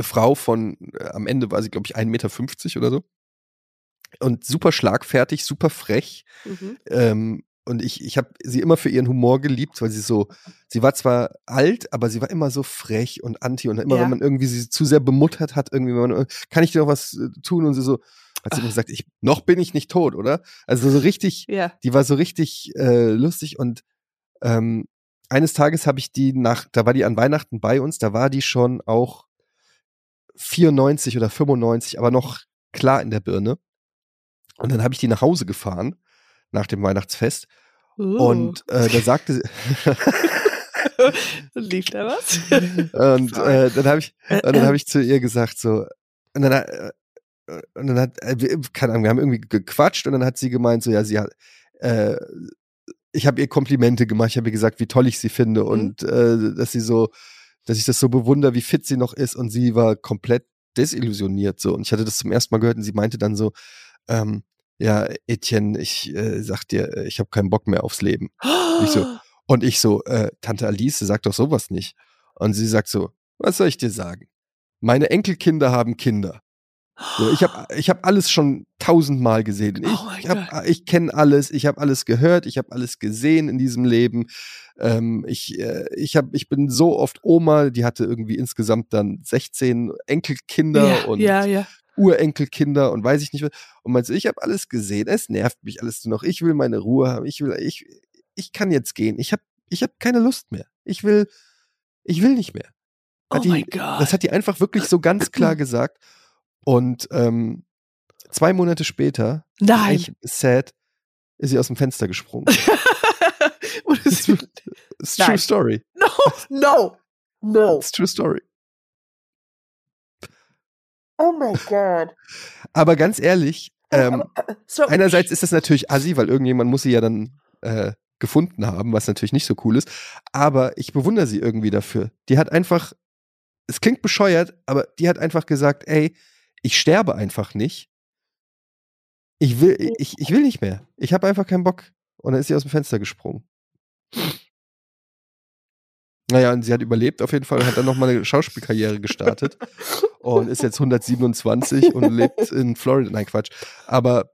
Frau von, äh, am Ende war sie, glaube ich, 1,50 Meter oder so. Und super schlagfertig, super frech. Mhm. Ähm, und ich, ich habe sie immer für ihren Humor geliebt, weil sie so, sie war zwar alt, aber sie war immer so frech und anti. Und immer, ja. wenn man irgendwie sie zu sehr bemuttert hat, irgendwie, wenn man, kann ich dir noch was äh, tun? Und sie so, hat sie immer gesagt, ich, noch bin ich nicht tot, oder? Also so richtig, ja. die war so richtig äh, lustig und ähm, eines Tages habe ich die nach, da war die an Weihnachten bei uns, da war die schon auch 94 oder 95, aber noch klar in der Birne. Und dann habe ich die nach Hause gefahren nach dem Weihnachtsfest. Uh. Und äh, da sagte sie. Lief da was? und äh, dann habe ich, und dann habe ich zu ihr gesagt so, und dann, äh, und dann hat, äh, keine Ahnung, wir haben irgendwie gequatscht und dann hat sie gemeint so, ja, sie hat, äh, ich habe ihr Komplimente gemacht, ich habe ihr gesagt, wie toll ich sie finde mhm. und äh, dass sie so, dass ich das so bewundere, wie fit sie noch ist und sie war komplett desillusioniert so und ich hatte das zum ersten Mal gehört und sie meinte dann so, ähm, ja, Etienne, ich äh, sag dir, äh, ich habe keinen Bock mehr aufs Leben. Ich so, und ich so, äh, Tante Alice, sag doch sowas nicht. Und sie sagt so, was soll ich dir sagen? Meine Enkelkinder haben Kinder. So, ich habe ich hab alles schon tausendmal gesehen. Ich, Oh ich, hab- ich kenne alles, ich habe alles gehört, ich habe alles gesehen in diesem Leben. Ähm, ich, äh, ich, hab, ich bin so oft Oma, die hatte irgendwie insgesamt dann 16 Enkelkinder ja, und ja, ja. Urenkelkinder und weiß ich nicht was. Und meinst du, ich habe alles gesehen, es nervt mich alles nur noch. Ich will meine Ruhe haben. Ich will, ich, ich kann jetzt gehen. Ich habe ich hab keine Lust mehr. Ich will, ich will nicht mehr. Oh Hat die- mein Gott. Das hat die einfach wirklich so ganz klar gesagt. Und ähm, zwei Monate später, Nein. sad, ist sie aus dem Fenster gesprungen. Das It's true Nein. story. no, no, no. It's true story. Oh my God. Aber ganz ehrlich, ähm, So, einerseits ist das natürlich assi, weil irgendjemand muss sie ja dann äh, gefunden haben, was natürlich nicht so cool ist. Aber ich bewundere sie irgendwie dafür. Die hat einfach, es klingt bescheuert, aber die hat einfach gesagt, ey, ich sterbe einfach nicht. Ich will, ich, ich will nicht mehr. Ich habe einfach keinen Bock. Und dann ist sie aus dem Fenster gesprungen. Naja, und sie hat überlebt auf jeden Fall und hat dann nochmal eine Schauspielkarriere gestartet und ist jetzt 127 und lebt in Florida. Nein, Quatsch. Aber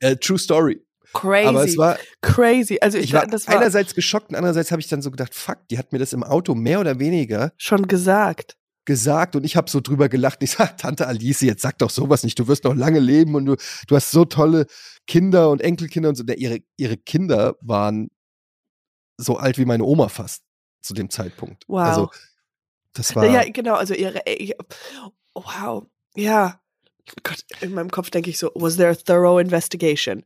äh, True Story. Crazy. Aber es war, crazy. Also ich, ich war das war einerseits geschockt und andererseits habe ich dann so gedacht, fuck, die hat mir das im Auto mehr oder weniger schon gesagt. Gesagt und ich habe so drüber gelacht. Ich sag, Tante Alice, jetzt sag doch sowas nicht. Du wirst noch lange leben und du, du hast so tolle Kinder und Enkelkinder und so. Der, ihre, ihre Kinder waren so alt wie meine Oma fast zu dem Zeitpunkt. Wow. Also, das war. Ja, genau. Also ihre. Ich, wow. Ja. Gott, in meinem Kopf denke ich so: Was there a thorough investigation?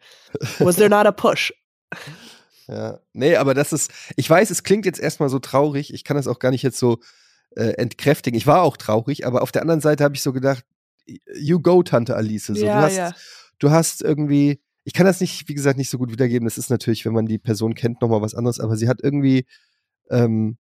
Was there not a push? Ja, nee, aber das ist, ich weiß, es klingt jetzt erstmal so traurig, ich kann das auch gar nicht jetzt so äh, entkräftigen. Ich war auch traurig, aber auf der anderen Seite habe ich so gedacht, you go, Tante Alice. So, Ja, du, hast, ja. du hast irgendwie, ich kann das nicht, wie gesagt, nicht so gut wiedergeben. Das ist natürlich, wenn man die Person kennt, nochmal was anderes, aber sie hat irgendwie, ähm,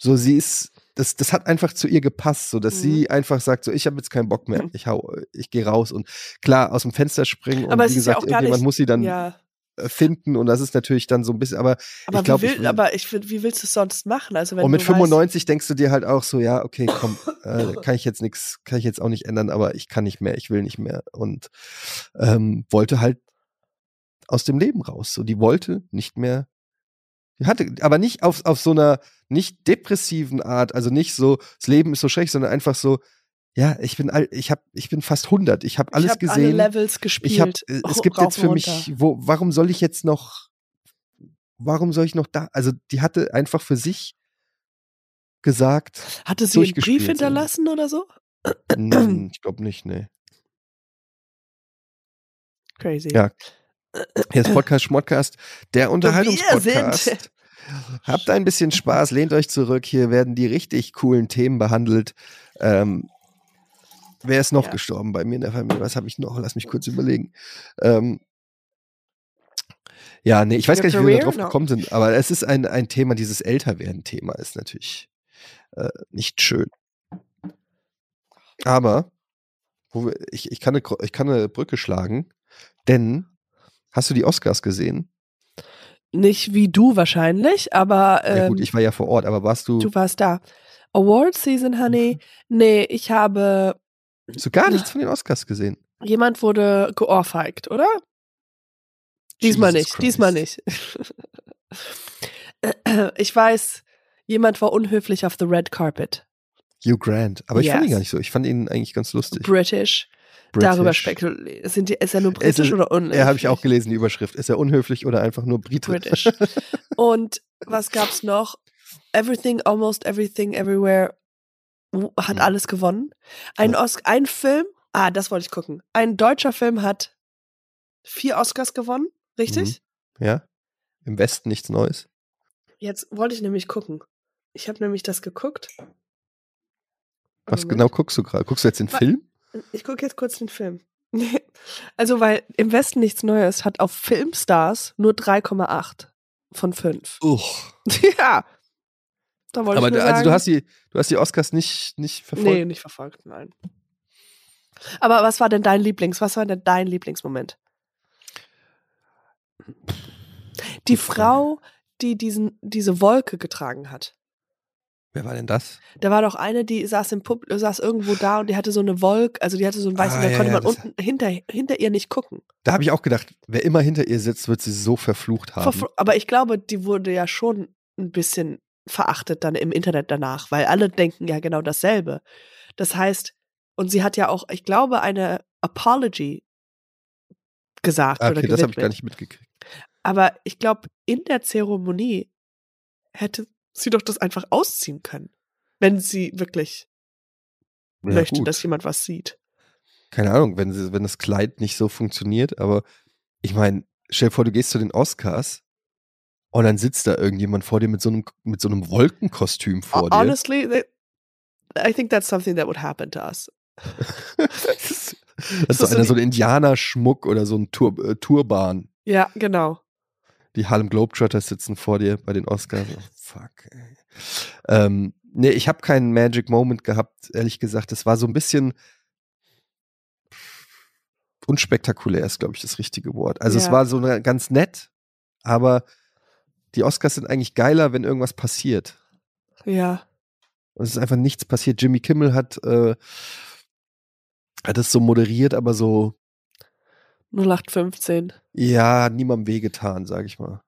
so, sie ist, das, das hat einfach zu ihr gepasst, so dass Mhm. sie einfach sagt, so, ich habe jetzt keinen Bock mehr, Mhm. ich hau, ich gehe raus und klar, aus dem Fenster springen und Aber wie ja gesagt, gar irgendjemand nicht- muss sie dann Ja. Äh, finden und das ist natürlich dann so ein bisschen, aber Aber, ich glaube, wie, will, aber ich wie willst du es sonst machen? Also wenn und mit du weißt- 95 denkst du dir halt auch so, ja, okay, komm, äh, kann ich jetzt nichts, kann ich jetzt auch nicht ändern, aber ich kann nicht mehr, ich will nicht mehr und ähm, wollte halt aus dem Leben raus. So, die wollte nicht mehr. Die hatte, aber nicht auf, auf so einer nicht depressiven Art, also nicht so, das Leben ist so schlecht, sondern einfach so, ja, ich bin alt, ich hab, ich bin fast 100, ich habe alles ich hab gesehen. Alle Levels gespielt. Ich habe, äh, es gibt jetzt für mich, wo, warum soll ich jetzt noch, warum soll ich noch da, also die hatte einfach für sich gesagt, Hatte sie einen Brief hinterlassen oder so? hm, ich glaube nicht, nee. Crazy. Ja. Hier ist Podcast Schmodcast, der Unterhaltungspodcast. Habt ein bisschen Spaß, lehnt euch zurück. Hier werden die richtig coolen Themen behandelt. Ähm, wer ist noch Ja. gestorben bei mir in der Familie? Was habe ich noch? Lass mich kurz überlegen. Ähm, ja, nee, ich weiß Your gar nicht, wie wir da career? drauf No. gekommen sind, aber es ist ein, ein Thema, dieses Älterwerden-Thema ist natürlich äh, nicht schön. Aber wo wir, ich, ich, kann eine, ich kann eine Brücke schlagen, denn hast du die Oscars gesehen? Nicht wie du wahrscheinlich, aber ähm, ja gut, ich war ja vor Ort, aber warst du, du warst da. Award Season, Honey. Nee, ich habe. Du gar nichts von den Oscars gesehen? Jemand wurde geohrfeigt, oder? Diesmal Jesus nicht, Christ. diesmal nicht. ich weiß, jemand war unhöflich auf the red carpet. Hugh Grant. Aber ich fand ihn gar nicht so. Ich fand ihn eigentlich ganz lustig. British. British. Darüber spekuliert. Sind die, ist er nur britisch ist- oder unhöflich? Ja, habe ich auch gelesen, die Überschrift. Ist er unhöflich oder einfach nur Brite? British. Und was gab's noch? Everything, Almost Everything, Everywhere hat Hm. alles gewonnen. Ein, Os ein Film, ah, das wollte ich gucken. Ein deutscher Film hat vier Oscars gewonnen, richtig? Ja? Im Westen nichts Neues. Jetzt wollte ich nämlich gucken. Ich habe nämlich das geguckt. Was Moment. genau guckst du gerade? Guckst du jetzt den Film? Ich gucke jetzt kurz den Film. Also, weil im Westen nichts Neues hat auf Filmstars nur 3,8 von 5. Uch. ja. Da wollte Aber ich nur also sagen, du hast die, du hast die Oscars nicht, nicht verfolgt. Nee, nicht verfolgt, nein. Aber was war denn dein Lieblings, was war denn dein Lieblingsmoment? Die. Frau, die diesen, diese Wolke getragen hat. Wer war denn das? Da war doch eine, die saß im Pub, saß irgendwo da und die hatte so eine Wolke, also die hatte so ein weißes, Ah, da ja, konnte ja, man unten hinter, hinter ihr nicht gucken. Da habe ich auch gedacht, wer immer hinter ihr sitzt, wird sie so verflucht haben. Verfl- Aber ich glaube, die wurde ja schon ein bisschen verachtet dann im Internet danach, weil alle denken ja genau dasselbe. Das heißt, und sie hat ja auch, ich glaube, eine Apology gesagt Ah, oder okay, das habe ich gar nicht mitgekriegt. Aber ich glaube, in der Zeremonie hätte sie doch das einfach ausziehen können, wenn sie wirklich Ja, möchte, gut. dass jemand was sieht. Keine Ahnung, wenn, sie, wenn das Kleid nicht so funktioniert, aber ich meine, stell dir vor, du gehst zu den Oscars und dann sitzt da irgendjemand vor dir mit so einem, mit so einem Wolkenkostüm vor dir. Honestly, I think that's something that would happen to us. das ist, das ist so einer so ein Indianerschmuck oder so ein Tur äh, Turban. Ja, genau. Die Harlem Globetrotters sitzen vor dir bei den Oscars. Oh, fuck, ey. Ähm, nee, ich habe keinen Magic Moment gehabt, ehrlich gesagt. Es war so ein bisschen unspektakulär, ist, glaube ich, das richtige Wort. Also es Ja. war so eine, ganz nett, aber die Oscars sind eigentlich geiler, wenn irgendwas passiert. Ja. Und es ist einfach nichts passiert. Jimmy Kimmel hat, äh, hat es so moderiert, aber so, 0815. ja, niemandem wehgetan, sage ich mal.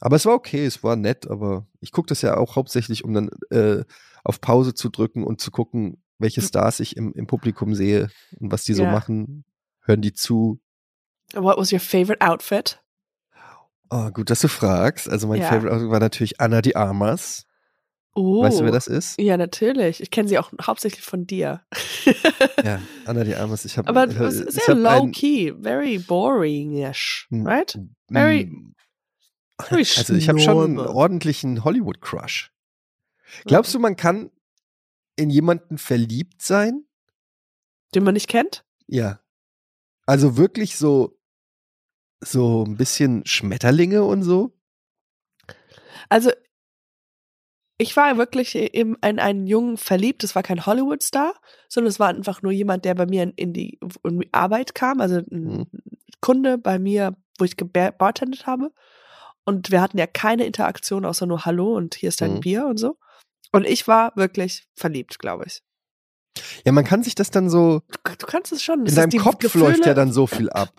Aber es war okay, es war nett, aber ich gucke das ja auch hauptsächlich, um dann äh, auf Pause zu drücken und zu gucken, welche Stars ich im, im Publikum sehe und was die so Ja. machen. Hören die zu? What was your favorite outfit? Oh, gut, dass du fragst. Also mein Ja. Favorite war natürlich Anna de Armas. Oh. Weißt du, wer das ist? Ja, natürlich. Ich kenne sie auch hauptsächlich von dir. Ja, Anna de Armas. Ich habe Aber ich ist sehr hab low ein- key, very boring-ish, Hm. right? very- Mm, Very Also ich habe schon einen ordentlichen Hollywood-Crush. Glaubst du, man kann in jemanden verliebt sein? Den man nicht kennt? Ja. Also wirklich so, so ein bisschen Schmetterlinge und so? Also, ich war wirklich in, in einen Jungen verliebt. Es war kein Hollywood-Star, sondern es war einfach nur jemand, der bei mir in, in, die, in die Arbeit kam. Also ein Kunde bei mir, wo ich gebartendet habe. Und wir hatten ja keine Interaktion außer nur Hallo und hier ist dein Mhm. Bier und so. Und ich war wirklich verliebt, glaube ich. Ja, man kann sich das dann so, Du, du kannst es schon. in deinem Kopf Gefühle, läuft ja dann so viel ab.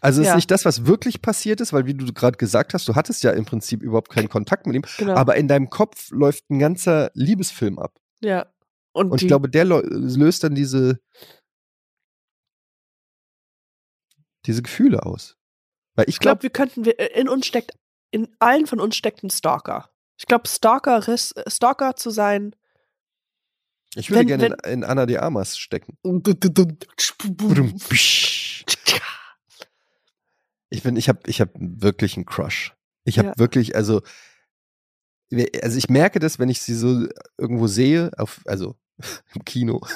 Also es Ja. ist nicht das, was wirklich passiert ist, weil wie du gerade gesagt hast, du hattest ja im Prinzip überhaupt keinen Kontakt mit ihm, Genau. aber in deinem Kopf läuft ein ganzer Liebesfilm ab. ja. Und, Und ich glaube, der löst dann diese, diese Gefühle aus. Weil ich glaube, glaube, wir könnten, wir, in uns steckt, in allen von uns steckt ein Stalker. Ich glaube, Stalker, Stalker zu sein. ich würde wenn- gerne in, in Anna de Armas stecken. Ich bin, ich habe, ich habe wirklich einen Crush. Ich habe Ja. wirklich, also, also ich merke das, wenn ich sie so irgendwo sehe, auf, also im Kino.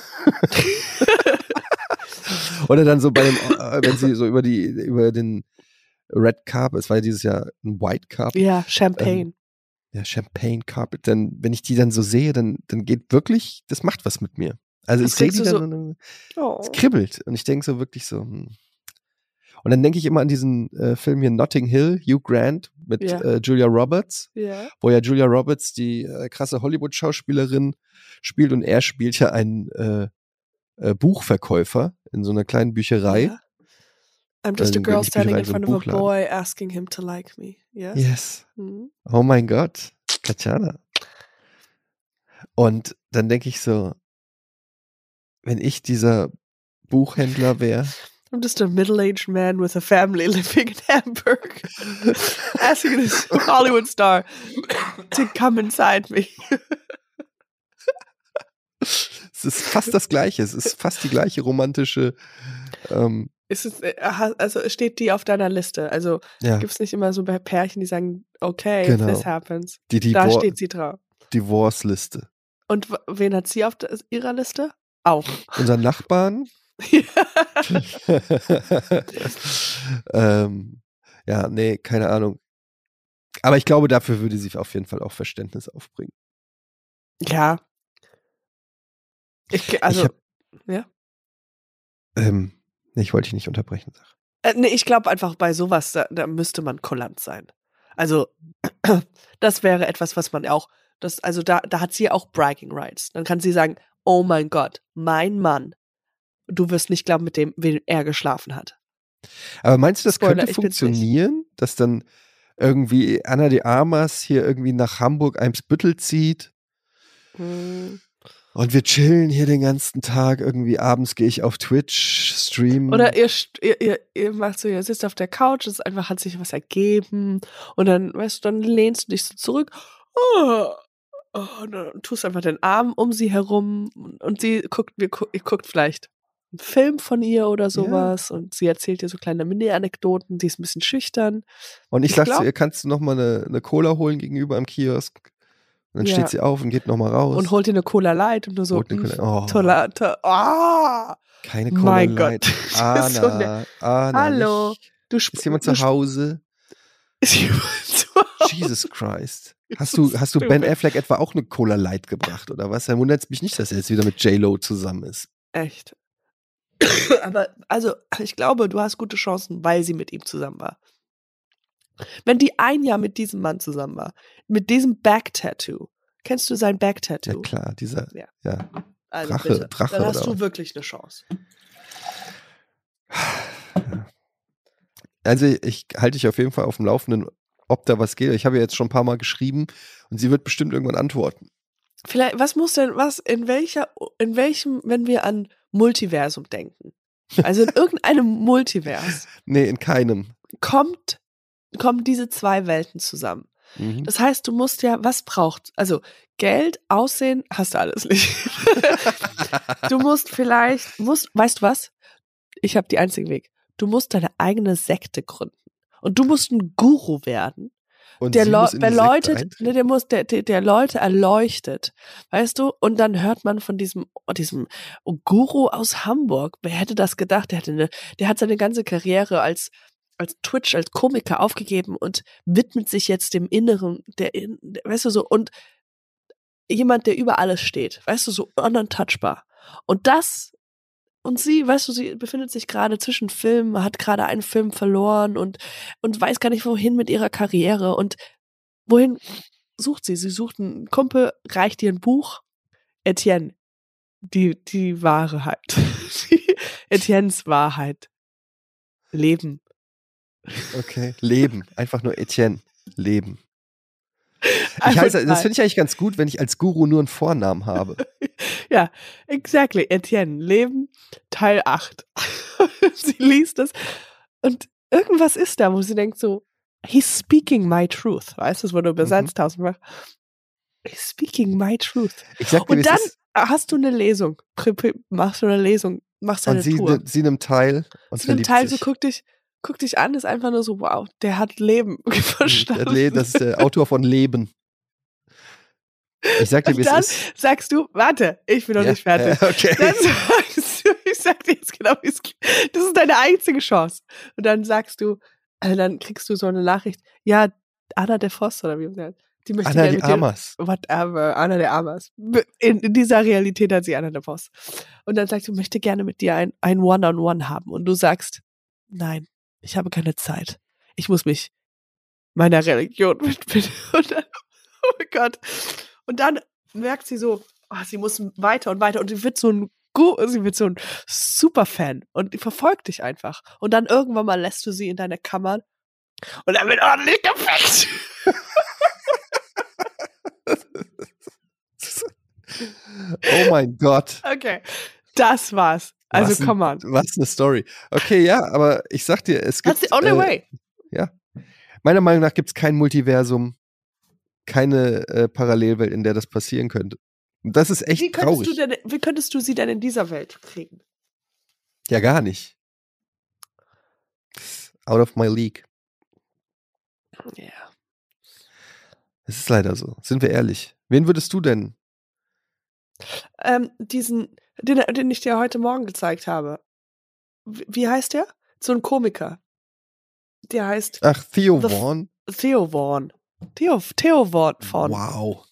Oder dann so bei dem, äh, wenn sie so über die, über den Red Carpet, es war ja dieses Jahr ein White Carpet, Ja, Champagne. ja, Champagne Carpet, dann, wenn ich die dann so sehe, dann, dann geht wirklich, das macht was mit mir. Also Das ich sehe die dann, und dann oh. es kribbelt und ich denke so wirklich so. Hm. Und dann denke ich immer an diesen äh, Film hier Notting Hill, Hugh Grant mit Ja. äh, Julia Roberts, Ja. wo ja Julia Roberts die äh, krasse Hollywood-Schauspielerin spielt und er spielt ja einen äh, äh, Buchverkäufer in so einer kleinen Bücherei. Ja. I'm just a girl standing in so ein front of a boy asking him to like me. Yes. Yes. Mhm. Oh mein Gott, Katjana. Und dann denke ich so, wenn ich dieser Buchhändler wäre, I'm just a middle-aged man with a family living in Hamburg, asking this Hollywood star to come inside me. es ist fast das Gleiche, es ist fast die gleiche romantische, ähm, Ist es, äh, ha- also steht die auf deiner Liste? Also ja, gibt es nicht immer so bei Pärchen, die sagen, okay, Genau. this happens. die Da Divor steht sie drauf. Divorce-Liste. Und wen hat sie auf ihrer Liste? Auch. Unseren Nachbarn, ähm, ja, nee, keine Ahnung. Aber ich glaube, dafür würde sie auf jeden Fall auch Verständnis aufbringen. ja. Ich, also, ich hab, ja. Ähm, nee, ich wollte dich nicht unterbrechen, sag. Äh, nee, ich glaube einfach bei sowas, da, da müsste man kulant sein. Also, das wäre etwas, was man auch, das, also da, da hat sie auch Bragging Rights. Dann kann sie sagen, oh mein Gott, mein Mann, du wirst nicht glauben, mit dem, wen er geschlafen hat. Aber meinst du, das Spoiler, könnte funktionieren, dass dann irgendwie Anna de Armas hier irgendwie nach Hamburg Eimsbüttel zieht Hm. und wir chillen hier den ganzen Tag. Irgendwie abends gehe ich auf Twitch, streamen. Oder ihr, ihr, ihr, macht so, ihr sitzt auf der Couch, es einfach hat sich was ergeben und dann, weißt du, dann lehnst du dich so zurück oh, oh, und dann tust einfach den Arm um sie herum und- sie guckt, wir, ihr guckt vielleicht einen Film von ihr oder sowas und sie erzählt dir so kleine Mini-Anekdoten, die ist ein bisschen schüchtern. Und ich, Ich sag zu ihr, kannst du noch mal eine, eine Cola holen gegenüber am Kiosk? Und dann Ja. steht sie auf und geht noch mal raus. Und holt dir eine Cola Light und du so, eine Cola- oh. toller, to ah, Keine Cola mein Light. Gott. Anna, so ne- Anna, Hallo. nicht. du Ist jemand zu Hause? Ist jemand zu Hause? Jesus Christ. Hast du, hast du Ben. Affleck etwa auch eine Cola Light gebracht oder was? Dann wundert es mich nicht, dass er jetzt wieder mit J-Lo zusammen ist. Echt. Aber, also, ich glaube, du hast gute Chancen, weil sie mit ihm zusammen war. Wenn die ein Jahr mit diesem Mann zusammen war, mit diesem Back-Tattoo, kennst du sein Ja Back-Tattoo? klar, dieser, Ja. ja. Also Drache- bitte, Drache dann hast du was? wirklich eine Chance. Also ich halte dich auf jeden Fall auf dem Laufenden, ob da was geht. Ich habe ihr jetzt schon ein paar Mal geschrieben und sie wird bestimmt irgendwann antworten. Vielleicht, was muss denn, was, in welcher, in welchem, wenn wir an Multiversum denken? Also in irgendeinem Multivers Nee, in keinem. kommt, kommen diese zwei Welten zusammen. Mhm. Das heißt, du musst ja, was braucht? Also Geld, Aussehen, hast du alles nicht. du musst vielleicht, musst, weißt du was? Ich habe die einzigen Weg. Du musst deine eigene Sekte gründen. Und du musst ein Guru werden, Und der eintreten. ne, der muss, der, der, der Leute erleuchtet. Weißt du? Und dann hört man von diesem, diesem Guru aus Hamburg. Wer hätte das gedacht? Der hatte eine, der hat seine ganze Karriere als, als Twitch, als Komiker aufgegeben und widmet sich jetzt dem Inneren, der, in- der weißt du so, und jemand, der über alles steht, weißt du, so untouchbar. Und das, und sie, weißt du, sie befindet sich gerade zwischen Filmen, hat gerade einen Film verloren und, und weiß gar nicht, wohin mit ihrer Karriere und wohin sucht sie? Sie sucht einen Kumpel, reicht ihr ein Buch. Etienne, die, die Wahrheit. Etiennes Wahrheit. Leben. Okay, Leben. Einfach nur Etienne. Leben. Ich Einfach heiße, das finde ich eigentlich ganz gut, wenn ich als Guru nur einen Vornamen habe. Ja, exactly. Etienne, Leben, Teil 8. sie liest es und irgendwas ist da, wo sie denkt so, he's speaking my truth. Weißt du, es wurde übersetzt tausendmal. He's speaking my truth. Wie Und dann hast du eine Lesung. Machst du eine Lesung, machst Und eine sie, Tour. ne- sie nimmt teil und einem verliebt Teil so sich. guck dich, guck dich an, ist einfach nur so, wow, der hat Leben Der verstanden. Das ist der Autor von Leben. Ich sag dir, Und wie dann es ist. sagst du, warte, ich bin noch Ja, nicht fertig. ja, okay. Dann sagst du, ich sag dir jetzt genau, wie es geht. Das ist deine einzige Chance. Und dann sagst du, äh, dann kriegst du so eine Nachricht, ja, Anna der Voss oder wie man sagt, die möchte Anna gerne die dir, Amas. whatever, Anna der Amas. In, in dieser Realität hat sie Anna der Voss. Und dann sagt sie, möchte gerne mit dir ein, ein One-on-One haben. Und du sagst, nein, ich habe keine Zeit. Ich muss mich meiner Religion widmen. Und dann, oh mein Gott. Und dann merkt sie so, oh, sie muss weiter und weiter und sie wird so ein sie wird so ein Superfan und die verfolgt dich einfach. Und dann irgendwann mal lässt du sie in deine Kammer und dann wird ordentlich gefickt. Oh mein Gott. Okay, das war's. Also Was come on. Was eine Story. Okay, ja, aber ich sag dir, es gibt. That's the only äh, way. Meiner Meinung nach gibt es kein Multiversum, keine äh, Parallelwelt, in der das passieren könnte. Und das ist echt Wie traurig. du denn, wie könntest du sie denn in dieser Welt kriegen? Ja, gar nicht. Out of my league. Ja. Es ist leider so. Sind wir ehrlich. Wen würdest du denn? Ähm, diesen, den, den ich dir heute Morgen gezeigt habe. Wie, heißt der? So ein Komiker. Der heißt Ach, Theo The Vaughn. Theo Vaughn. Theo, Theo Vaughn. Wow.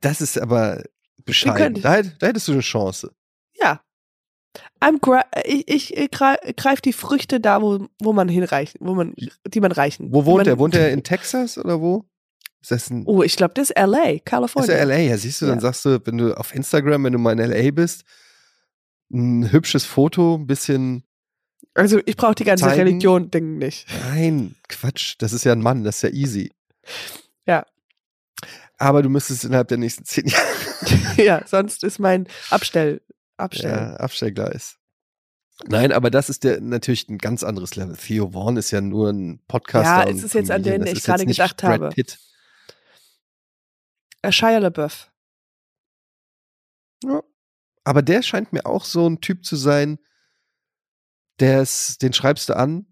Das ist aber bescheiden. Da, da hättest du eine Chance. Ja. I'm gra ich, ich, ich greife die Früchte da, wo, wo man hinreichen, wo man, die man reichen. Wo wohnt man, er? Wohnt er in Texas oder wo? Ist das ein, Oh, ich glaube, das ist LA, California. ist er LA? Ja, siehst du, dann Ja. sagst du, wenn du auf Instagram, wenn du mal in LA bist, ein hübsches Foto, ein bisschen, Also ich brauche die ganze Zeigen. Religion-Ding nicht. nein, Quatsch, das ist ja ein Mann, das ist ja easy. Ja. Aber du müsstest innerhalb der nächsten zehn Jahre ja, sonst ist mein Abstell, Abstell. ja, Abstellgleis. Nein, aber das ist der natürlich ein ganz anderes Level. Theo Vaughn ist ja nur ein Podcaster. Ja, es ist jetzt an den Das ich ist gerade gedacht Brad habe. Pitt. Äh, Shia LaBeouf. Ja. Aber der scheint mir auch so ein Typ zu sein, der ist, den schreibst du an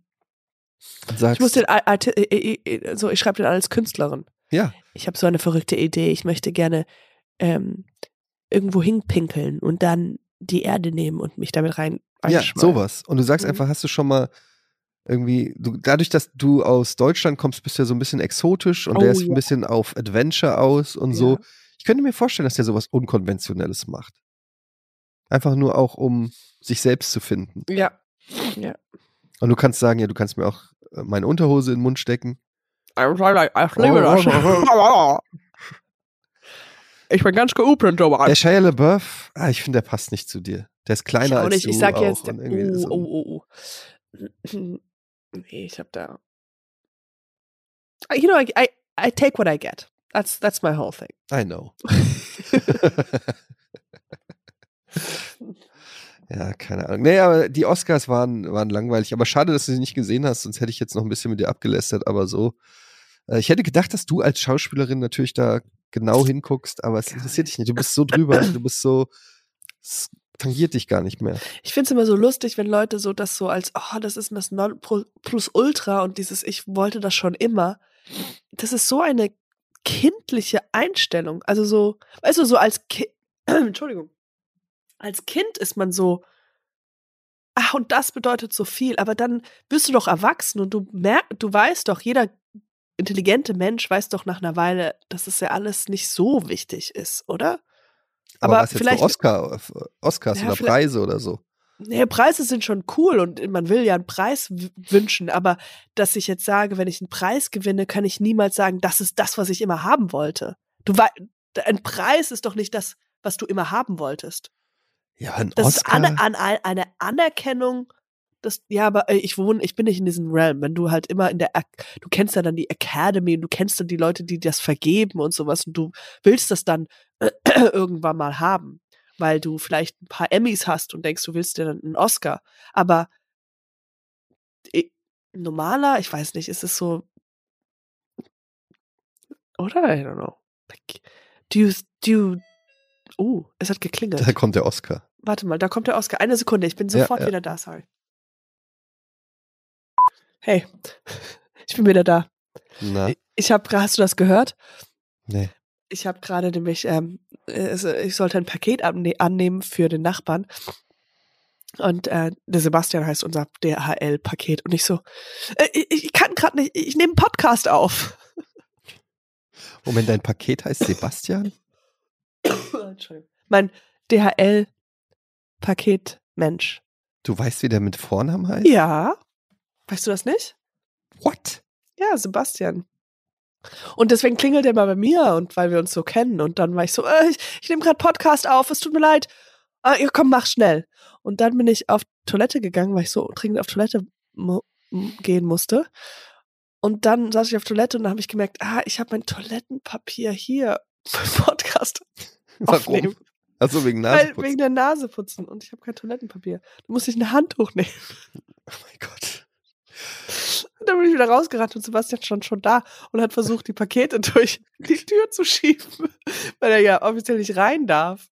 und sagst, Ich muss den, äh, äh, so, ich schreibe den als Künstlerin. ja, Ich habe so eine verrückte Idee. Ich möchte gerne ähm, irgendwo hinpinkeln und dann die Erde nehmen und mich damit rein. ja, sowas. Und du sagst Mhm. einfach, hast du schon mal irgendwie, du, dadurch, dass du aus Deutschland kommst, bist du ja so ein bisschen exotisch und Oh, der ist ja. ein bisschen auf Adventure aus und so. Ja. Ich könnte mir vorstellen, dass der sowas Unkonventionelles macht. Einfach nur auch, um sich selbst zu finden. Ja. ja. Und du kannst sagen, ja, du kannst mir auch äh, meine Unterhose in den Mund stecken. Ich bin ganz geübt sowas. Der Shia LaBeouf, ah, ich finde, der passt nicht zu dir. Der ist kleiner Ich als nicht. du Ich sag auch jetzt, irgendwie oh, so- oh, oh, oh. Nee, ich hab da. You know, I, I, I take what I get. That's, that's my whole thing. I know. ja, keine Ahnung. Nee, aber die Oscars waren, waren langweilig. Aber schade, dass du sie nicht gesehen hast, sonst hätte ich jetzt noch ein bisschen mit dir abgelästert, aber so. Äh, Ich hätte gedacht, dass du als Schauspielerin natürlich da genau hinguckst, aber es interessiert dich nicht. Du bist so drüber, du bist so, tangiert dich gar nicht mehr. Ich finde es immer so lustig, wenn Leute so das so als, oh, das ist das Non plus ultra und dieses, ich wollte das schon immer. Das ist so eine kindliche Einstellung. Also so, weißt du, so als Kind, Entschuldigung, als Kind ist man so, ach, und das bedeutet so viel, aber dann bist du doch erwachsen und du merkst, du weißt doch, jeder intelligente Mensch weiß doch nach einer Weile, dass es ja alles nicht so wichtig ist, oder? Aber, Aber was jetzt vielleicht- so Oscar, Oscars Ja, oder Preise oder so. Nee, Preise sind schon cool und man will ja einen Preis wünschen, aber dass ich jetzt sage, wenn ich einen Preis gewinne, kann ich niemals sagen, das ist das, was ich immer haben wollte. Du ein Preis ist doch nicht das, was du immer haben wolltest. Ja, ein Das Oscar. ist an, an, eine Anerkennung. Das, ja, aber äh, ich wohne, ich bin nicht in diesem Realm. Wenn du halt immer in der, du kennst ja dann die Academy und du kennst dann die Leute, die das vergeben und sowas und du willst das dann irgendwann mal haben, weil du vielleicht ein paar Emmys hast und denkst, du willst dir dann einen Oscar. Aber normaler, ich weiß nicht, ist es so, oder? I don't know. Do you, do you, oh, es hat geklingelt. da kommt der Oscar. Warte mal, da kommt der Oscar. Eine Sekunde, ich bin Ja, sofort ja. wieder da, sorry. Hey, ich bin wieder da. Na, Ich habe, hast du das gehört? nee. Ich habe gerade nämlich, ähm, es- ich sollte ein Paket anne annehmen für den Nachbarn. Und äh, der Sebastian heißt unser DHL-Paket. Und ich so, äh, ich, ich kann gerade nicht, ich nehme einen Podcast auf. Moment, dein Paket heißt Sebastian? Entschuldigung. Mein DHL-Paket-Mensch. Du weißt, wie der mit Vornamen heißt? Ja. Weißt du das nicht? What? Ja, Sebastian. Und deswegen klingelt er mal bei mir und weil wir uns so kennen. Und dann war ich so, äh, ich, ich nehme gerade Podcast auf, es tut mir leid. Ah, ja, komm, mach schnell. Und dann bin ich auf Toilette gegangen, weil ich so dringend auf Toilette mu gehen musste. Und dann saß ich auf Toilette und dann habe ich gemerkt, ah, ich habe mein Toilettenpapier hier für Podcast aufnehmen. Warum? Achso, wegen Weil, Naseputzen. wegen der Nase putzen. Und ich habe kein Toilettenpapier. Da musste ich ein Handtuch nehmen. oh mein Gott. Und dann bin ich wieder rausgerannt und Sebastian stand schon da und hat versucht, die Pakete durch die Tür zu schieben, weil er ja offiziell nicht rein darf.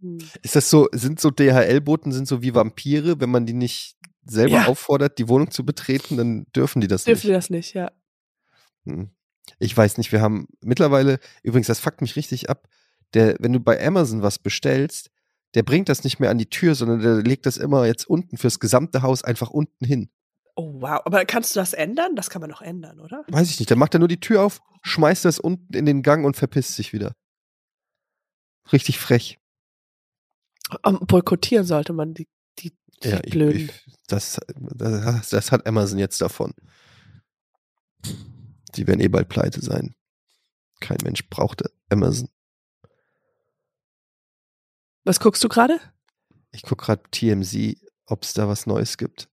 Hm. Ist das so, sind so DHL-Boten sind so wie Vampire, wenn man die nicht selber Ja. auffordert, die Wohnung zu betreten, dann dürfen die das Dürfen nicht. wir das nicht, ja. Hm. Ich weiß nicht, wir haben mittlerweile, übrigens, das fuckt mich richtig ab, der, wenn du bei Amazon was bestellst, der bringt das nicht mehr an die Tür, sondern der legt das immer jetzt unten fürs gesamte Haus einfach unten hin. Oh, wow. Aber kannst du das ändern? Das kann man doch ändern, oder? Weiß ich nicht, dann macht er nur die Tür auf, schmeißt das unten in den Gang und verpisst sich wieder. Richtig frech. Um, boykottieren sollte man die, die, die Ja, ich, Blöden. ich, das, das, das hat Amazon jetzt davon. Die werden eh bald pleite sein. Kein Mensch braucht Amazon. Was guckst du gerade? Ich gucke gerade TMZ, ob es da was Neues gibt.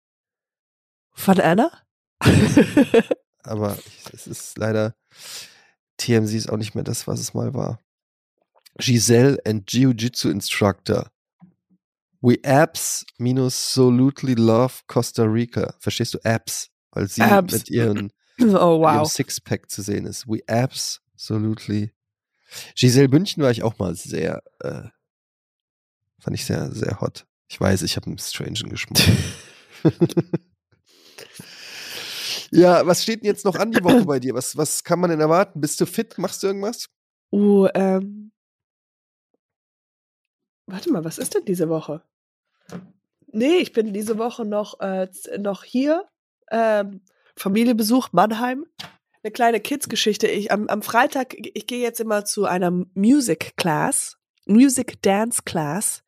Von Anna? Aber ich, es ist leider, TMZ ist auch nicht mehr das, was es mal war. Giselle and Jiu-Jitsu Instructor. We apps minus solutely love Costa Rica. Verstehst du? Apps. Weil sie Abs. mit ihren, oh, ihrem wow. Sixpack zu sehen ist. We absolutely. Giselle Bündchen war ich auch mal sehr, äh, fand ich sehr, sehr hot. Ich weiß, ich habe einen strangen Geschmack. ja, was steht denn jetzt noch an die Woche bei dir? Was, was kann man denn erwarten? Bist du fit? Machst du irgendwas? Uh, ähm. Warte mal, was ist denn diese Woche? Nee, ich bin diese Woche noch, äh, noch hier. Ähm, Familienbesuch Mannheim. Eine kleine Kids-Geschichte. Ich, am, am Freitag, ich gehe jetzt immer zu einer Music Class, Music Dance Class.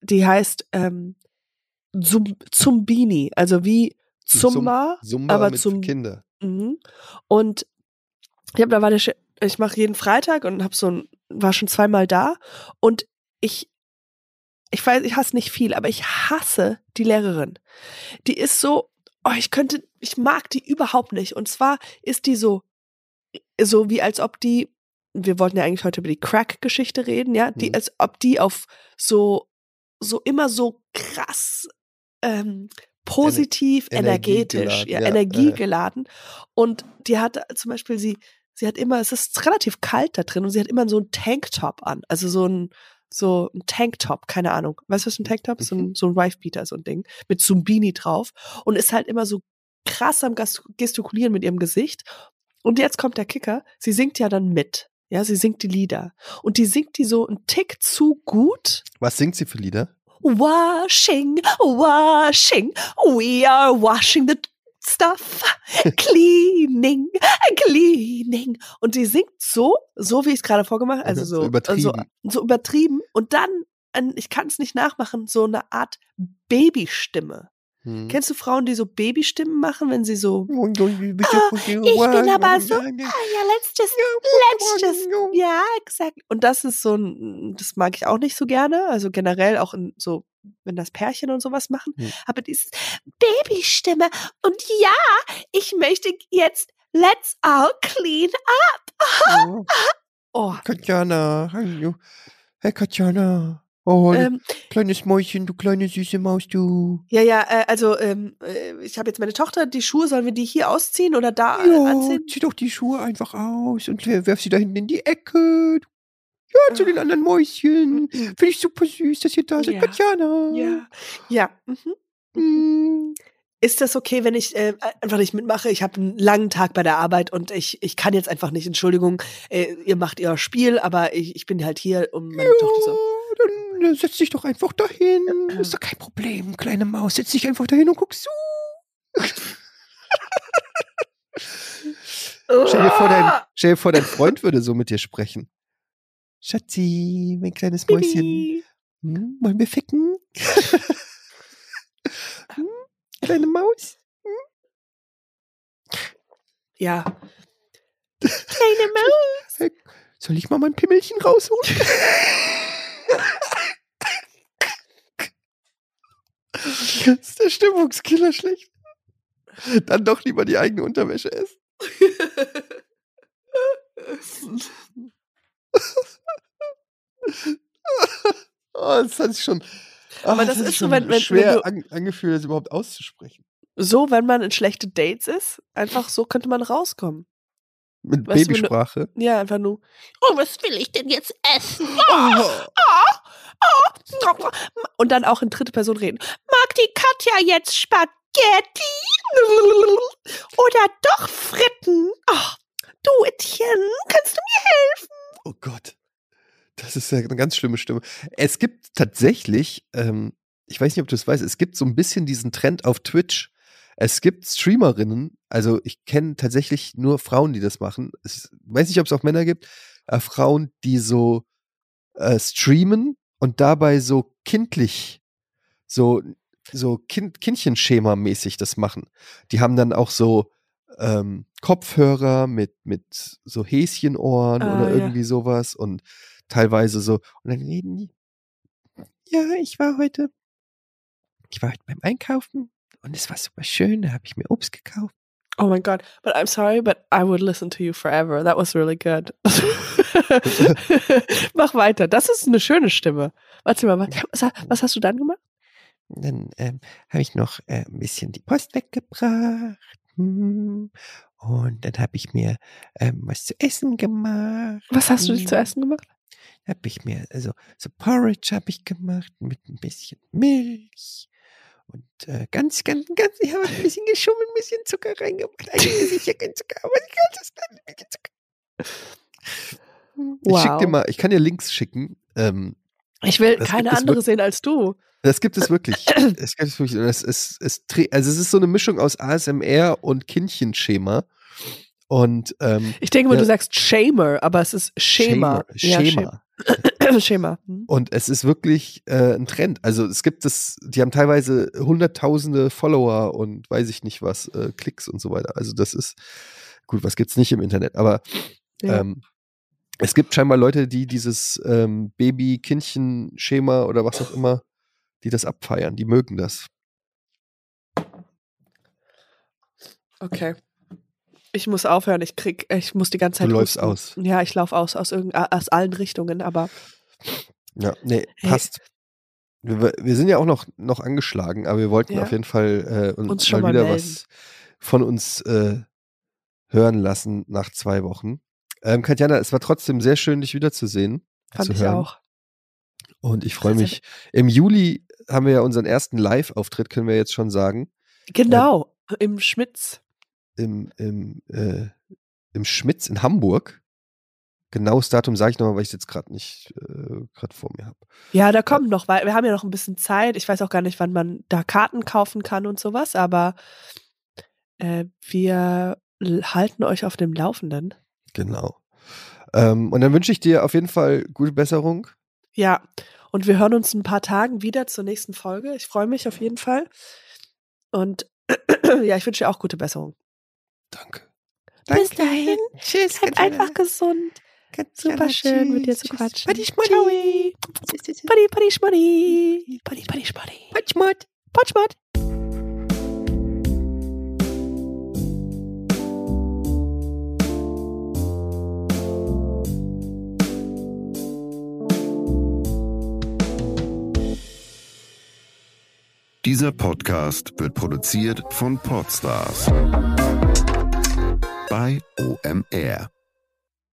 Die heißt ähm, Zum, Zumbini, also wie Zumba, Zumba aber mit zum Kinder. Mhm. Und ich habe da war der, Sch- ich mache jeden Freitag und habe so ein, war schon zweimal da und ich ich weiß, ich hasse nicht viel, aber ich hasse die Lehrerin. Die ist so, oh, ich könnte, ich mag die überhaupt nicht. Und zwar ist die so, so wie als ob die, wir wollten ja eigentlich heute über die Crack-Geschichte reden, ja, die, Mhm. als ob die auf so, so immer so krass ähm, positiv, energetisch, energiegeladen, ja, ja, energiegeladen. Und die hat zum Beispiel, sie, sie hat immer, es ist relativ kalt da drin und sie hat immer so einen Tanktop an. Also so ein, so ein Tanktop, keine Ahnung. Weißt du, was ein Tanktop ist? So ein, so ein Wifebeater, so ein Ding. Mit Zumbini drauf. Und ist halt immer so krass am gestikulieren mit ihrem Gesicht. Und jetzt kommt der Kicker. Sie singt ja dann mit. Ja, sie singt die Lieder. Und die singt die so einen Tick zu gut. Was singt sie für Lieder? Washing, washing, we are washing the stuff, cleaning, cleaning. Und sie singt so, so wie ich es gerade vorgemacht, also So so übertrieben. so, so übertrieben. Und dann, ein- ich kann es nicht nachmachen, so eine Art Babystimme. Hm. Kennst du Frauen, die so Babystimmen machen, wenn sie so, ich ich bin aber so- ah ja, let's just, let's just ja, exakt. Und das ist so ein, das mag ich auch nicht so gerne. Also generell auch in so, wenn das Pärchen und sowas machen. Hm. Aber dieses Babystimme. Und ja, ich möchte jetzt let's all clean up. Oh, Katjana, hallo. Hey Katjana. Oh, ähm, kleines Mäuschen, du kleine süße Maus, du. ja, ja, äh, also ähm, äh, ich habe jetzt meine Tochter, die Schuhe, sollen wir die hier ausziehen oder da Ja, anziehen? zieh doch die Schuhe einfach aus und wer- werf sie da hinten in die Ecke. Ja, zu den anderen Mäuschen. Mhm. Finde ich super süß, dass ihr da seid. Ja. Katjana. Ja, ja. Mhm. Hm. Ist das okay, wenn ich äh, einfach nicht mitmache? Ich habe einen langen Tag bei der Arbeit und ich, ich kann jetzt einfach nicht. Entschuldigung, äh, ihr macht ihr Spiel, aber ich, ich bin halt hier, um meine Tochter zu. Dann setz dich doch einfach dahin. Ist doch kein Problem, kleine Maus. Setz dich einfach dahin und guck zu. Stell dir, vor, dein, stell dir vor, dein Freund würde so mit dir sprechen. Schatzi, mein kleines Mäuschen. Hm, wollen wir ficken? hm, kleine Maus. Ja. Kleine Maus. Soll ich mal mein Pimmelchen rausholen? ist der Stimmungskiller schlecht? Dann doch lieber die eigene Unterwäsche essen. oh, das hat sich schon. Aber ah, das hat ist so, schon wenn- wenn- wenn schwer du- an, angefühlt, das überhaupt auszusprechen. So, wenn man in schlechte Dates ist, einfach so könnte man rauskommen. Mit Weißt du, wenn du- Babysprache. Ja, einfach nur. Oh, was will ich denn jetzt essen? Oh. Und dann auch in dritte Person reden. Mag die Katja jetzt Spaghetti? Oder doch Fritten? Ach, du Etienne, kannst du mir Oh Gott. Das ist ja eine ganz schlimme Stimme. Es gibt tatsächlich, ähm, ich weiß nicht, ob du es weißt, es gibt so ein bisschen diesen Trend auf Twitch. Es gibt Streamerinnen, also ich kenne tatsächlich nur Frauen, die das machen. Ich weiß nicht, ob es auch Männer gibt, äh, Frauen, die so äh, streamen und dabei so kindlich, so, so kind, Kindchenschema-mäßig das machen. Die haben dann auch so ähm, Kopfhörer mit, mit so Häschenohren Ah, oder ja. irgendwie sowas und teilweise so, und dann reden die, ja, ich war heute, ich war heute beim Einkaufen und es war super schön, da habe ich mir Obst gekauft. Oh my god. But I'm sorry, but I would listen to you forever. That was really good. Mach weiter. Das ist eine schöne Stimme. Warte mal, was, was hast du dann gemacht? Dann ähm, habe ich noch äh, ein bisschen die Post weggebracht. Hm. Und dann habe ich mir ähm, was zu essen gemacht. Was hast du Hm. zu essen gemacht? Habe ich mir, also so Porridge habe ich gemacht mit ein bisschen Milch. Und äh, ganz, ganz, ganz, ich habe ein bisschen geschummelt, ein bisschen Zucker reingemacht. Eigentlich ist sicher kein Zucker, aber ich kann das ein bisschen Zucker. Ich schick dir Wow. mal, ich kann dir Links schicken. Ähm, Ich will keine andere sehen als du. Das gibt es wirklich. es gibt es wirklich. Und es, es, es, also es ist so eine Mischung aus ASMR und Kindchenschema. Und ähm, Ich denke mal, Ja. du sagst Shamer, aber es ist Schema. Schema. Ja, Schema. Schema. Schema. Hm. Und es ist wirklich äh, ein Trend. Also es gibt es, die haben teilweise hunderttausende Follower und weiß ich nicht was, äh, Klicks und so weiter. Also das ist, gut, was gibt's nicht im Internet, aber Ja. ähm, es gibt scheinbar Leute, die dieses ähm, Baby-Kindchen-Schema oder was auch immer, die das abfeiern, die mögen das. Okay. Ich muss aufhören. Ich krieg, ich muss die ganze Du Zeit. läufst husten. aus. Ja, ich laufe aus aus, aus allen Richtungen, aber Ja, nee, Hey. passt. Wir, wir sind ja auch noch, noch angeschlagen, aber wir wollten Ja. auf jeden Fall äh, uns, Uns schon mal mal wieder melden. was von uns äh, hören lassen nach zwei Wochen. Ähm, Katjana, es war trotzdem sehr schön, dich wiederzusehen. fand zu ich hören. auch. Und ich freue mich. Im Juli haben wir ja unseren ersten Live-Auftritt, können wir jetzt schon sagen. Genau. Im Schmitz. Im, im, äh, im Schmitz in Hamburg. Genaues Datum sage ich nochmal, weil ich es jetzt gerade nicht äh, gerade vor mir habe. Ja, da kommt noch, weil wir haben ja noch ein bisschen Zeit. Ich weiß auch gar nicht, wann man da Karten kaufen kann und sowas, aber äh, wir halten euch auf dem Laufenden. Genau. Ähm, und dann wünsche ich dir auf jeden Fall gute Besserung. Ja, und wir hören uns in ein paar Tagen wieder zur nächsten Folge. Ich freue mich auf jeden Fall. Und ja, ich wünsche dir auch gute Besserung. Danke. Bis dahin. Tschüss. Bleib einfach gesund. Super schön, mit dir zu quatschen. Ciao. Buddy, buddy, schmuddy. Buddy, buddy, schmuddy. Patschmott. Potschmott. Dieser Podcast wird produziert von Podstars bei OMR.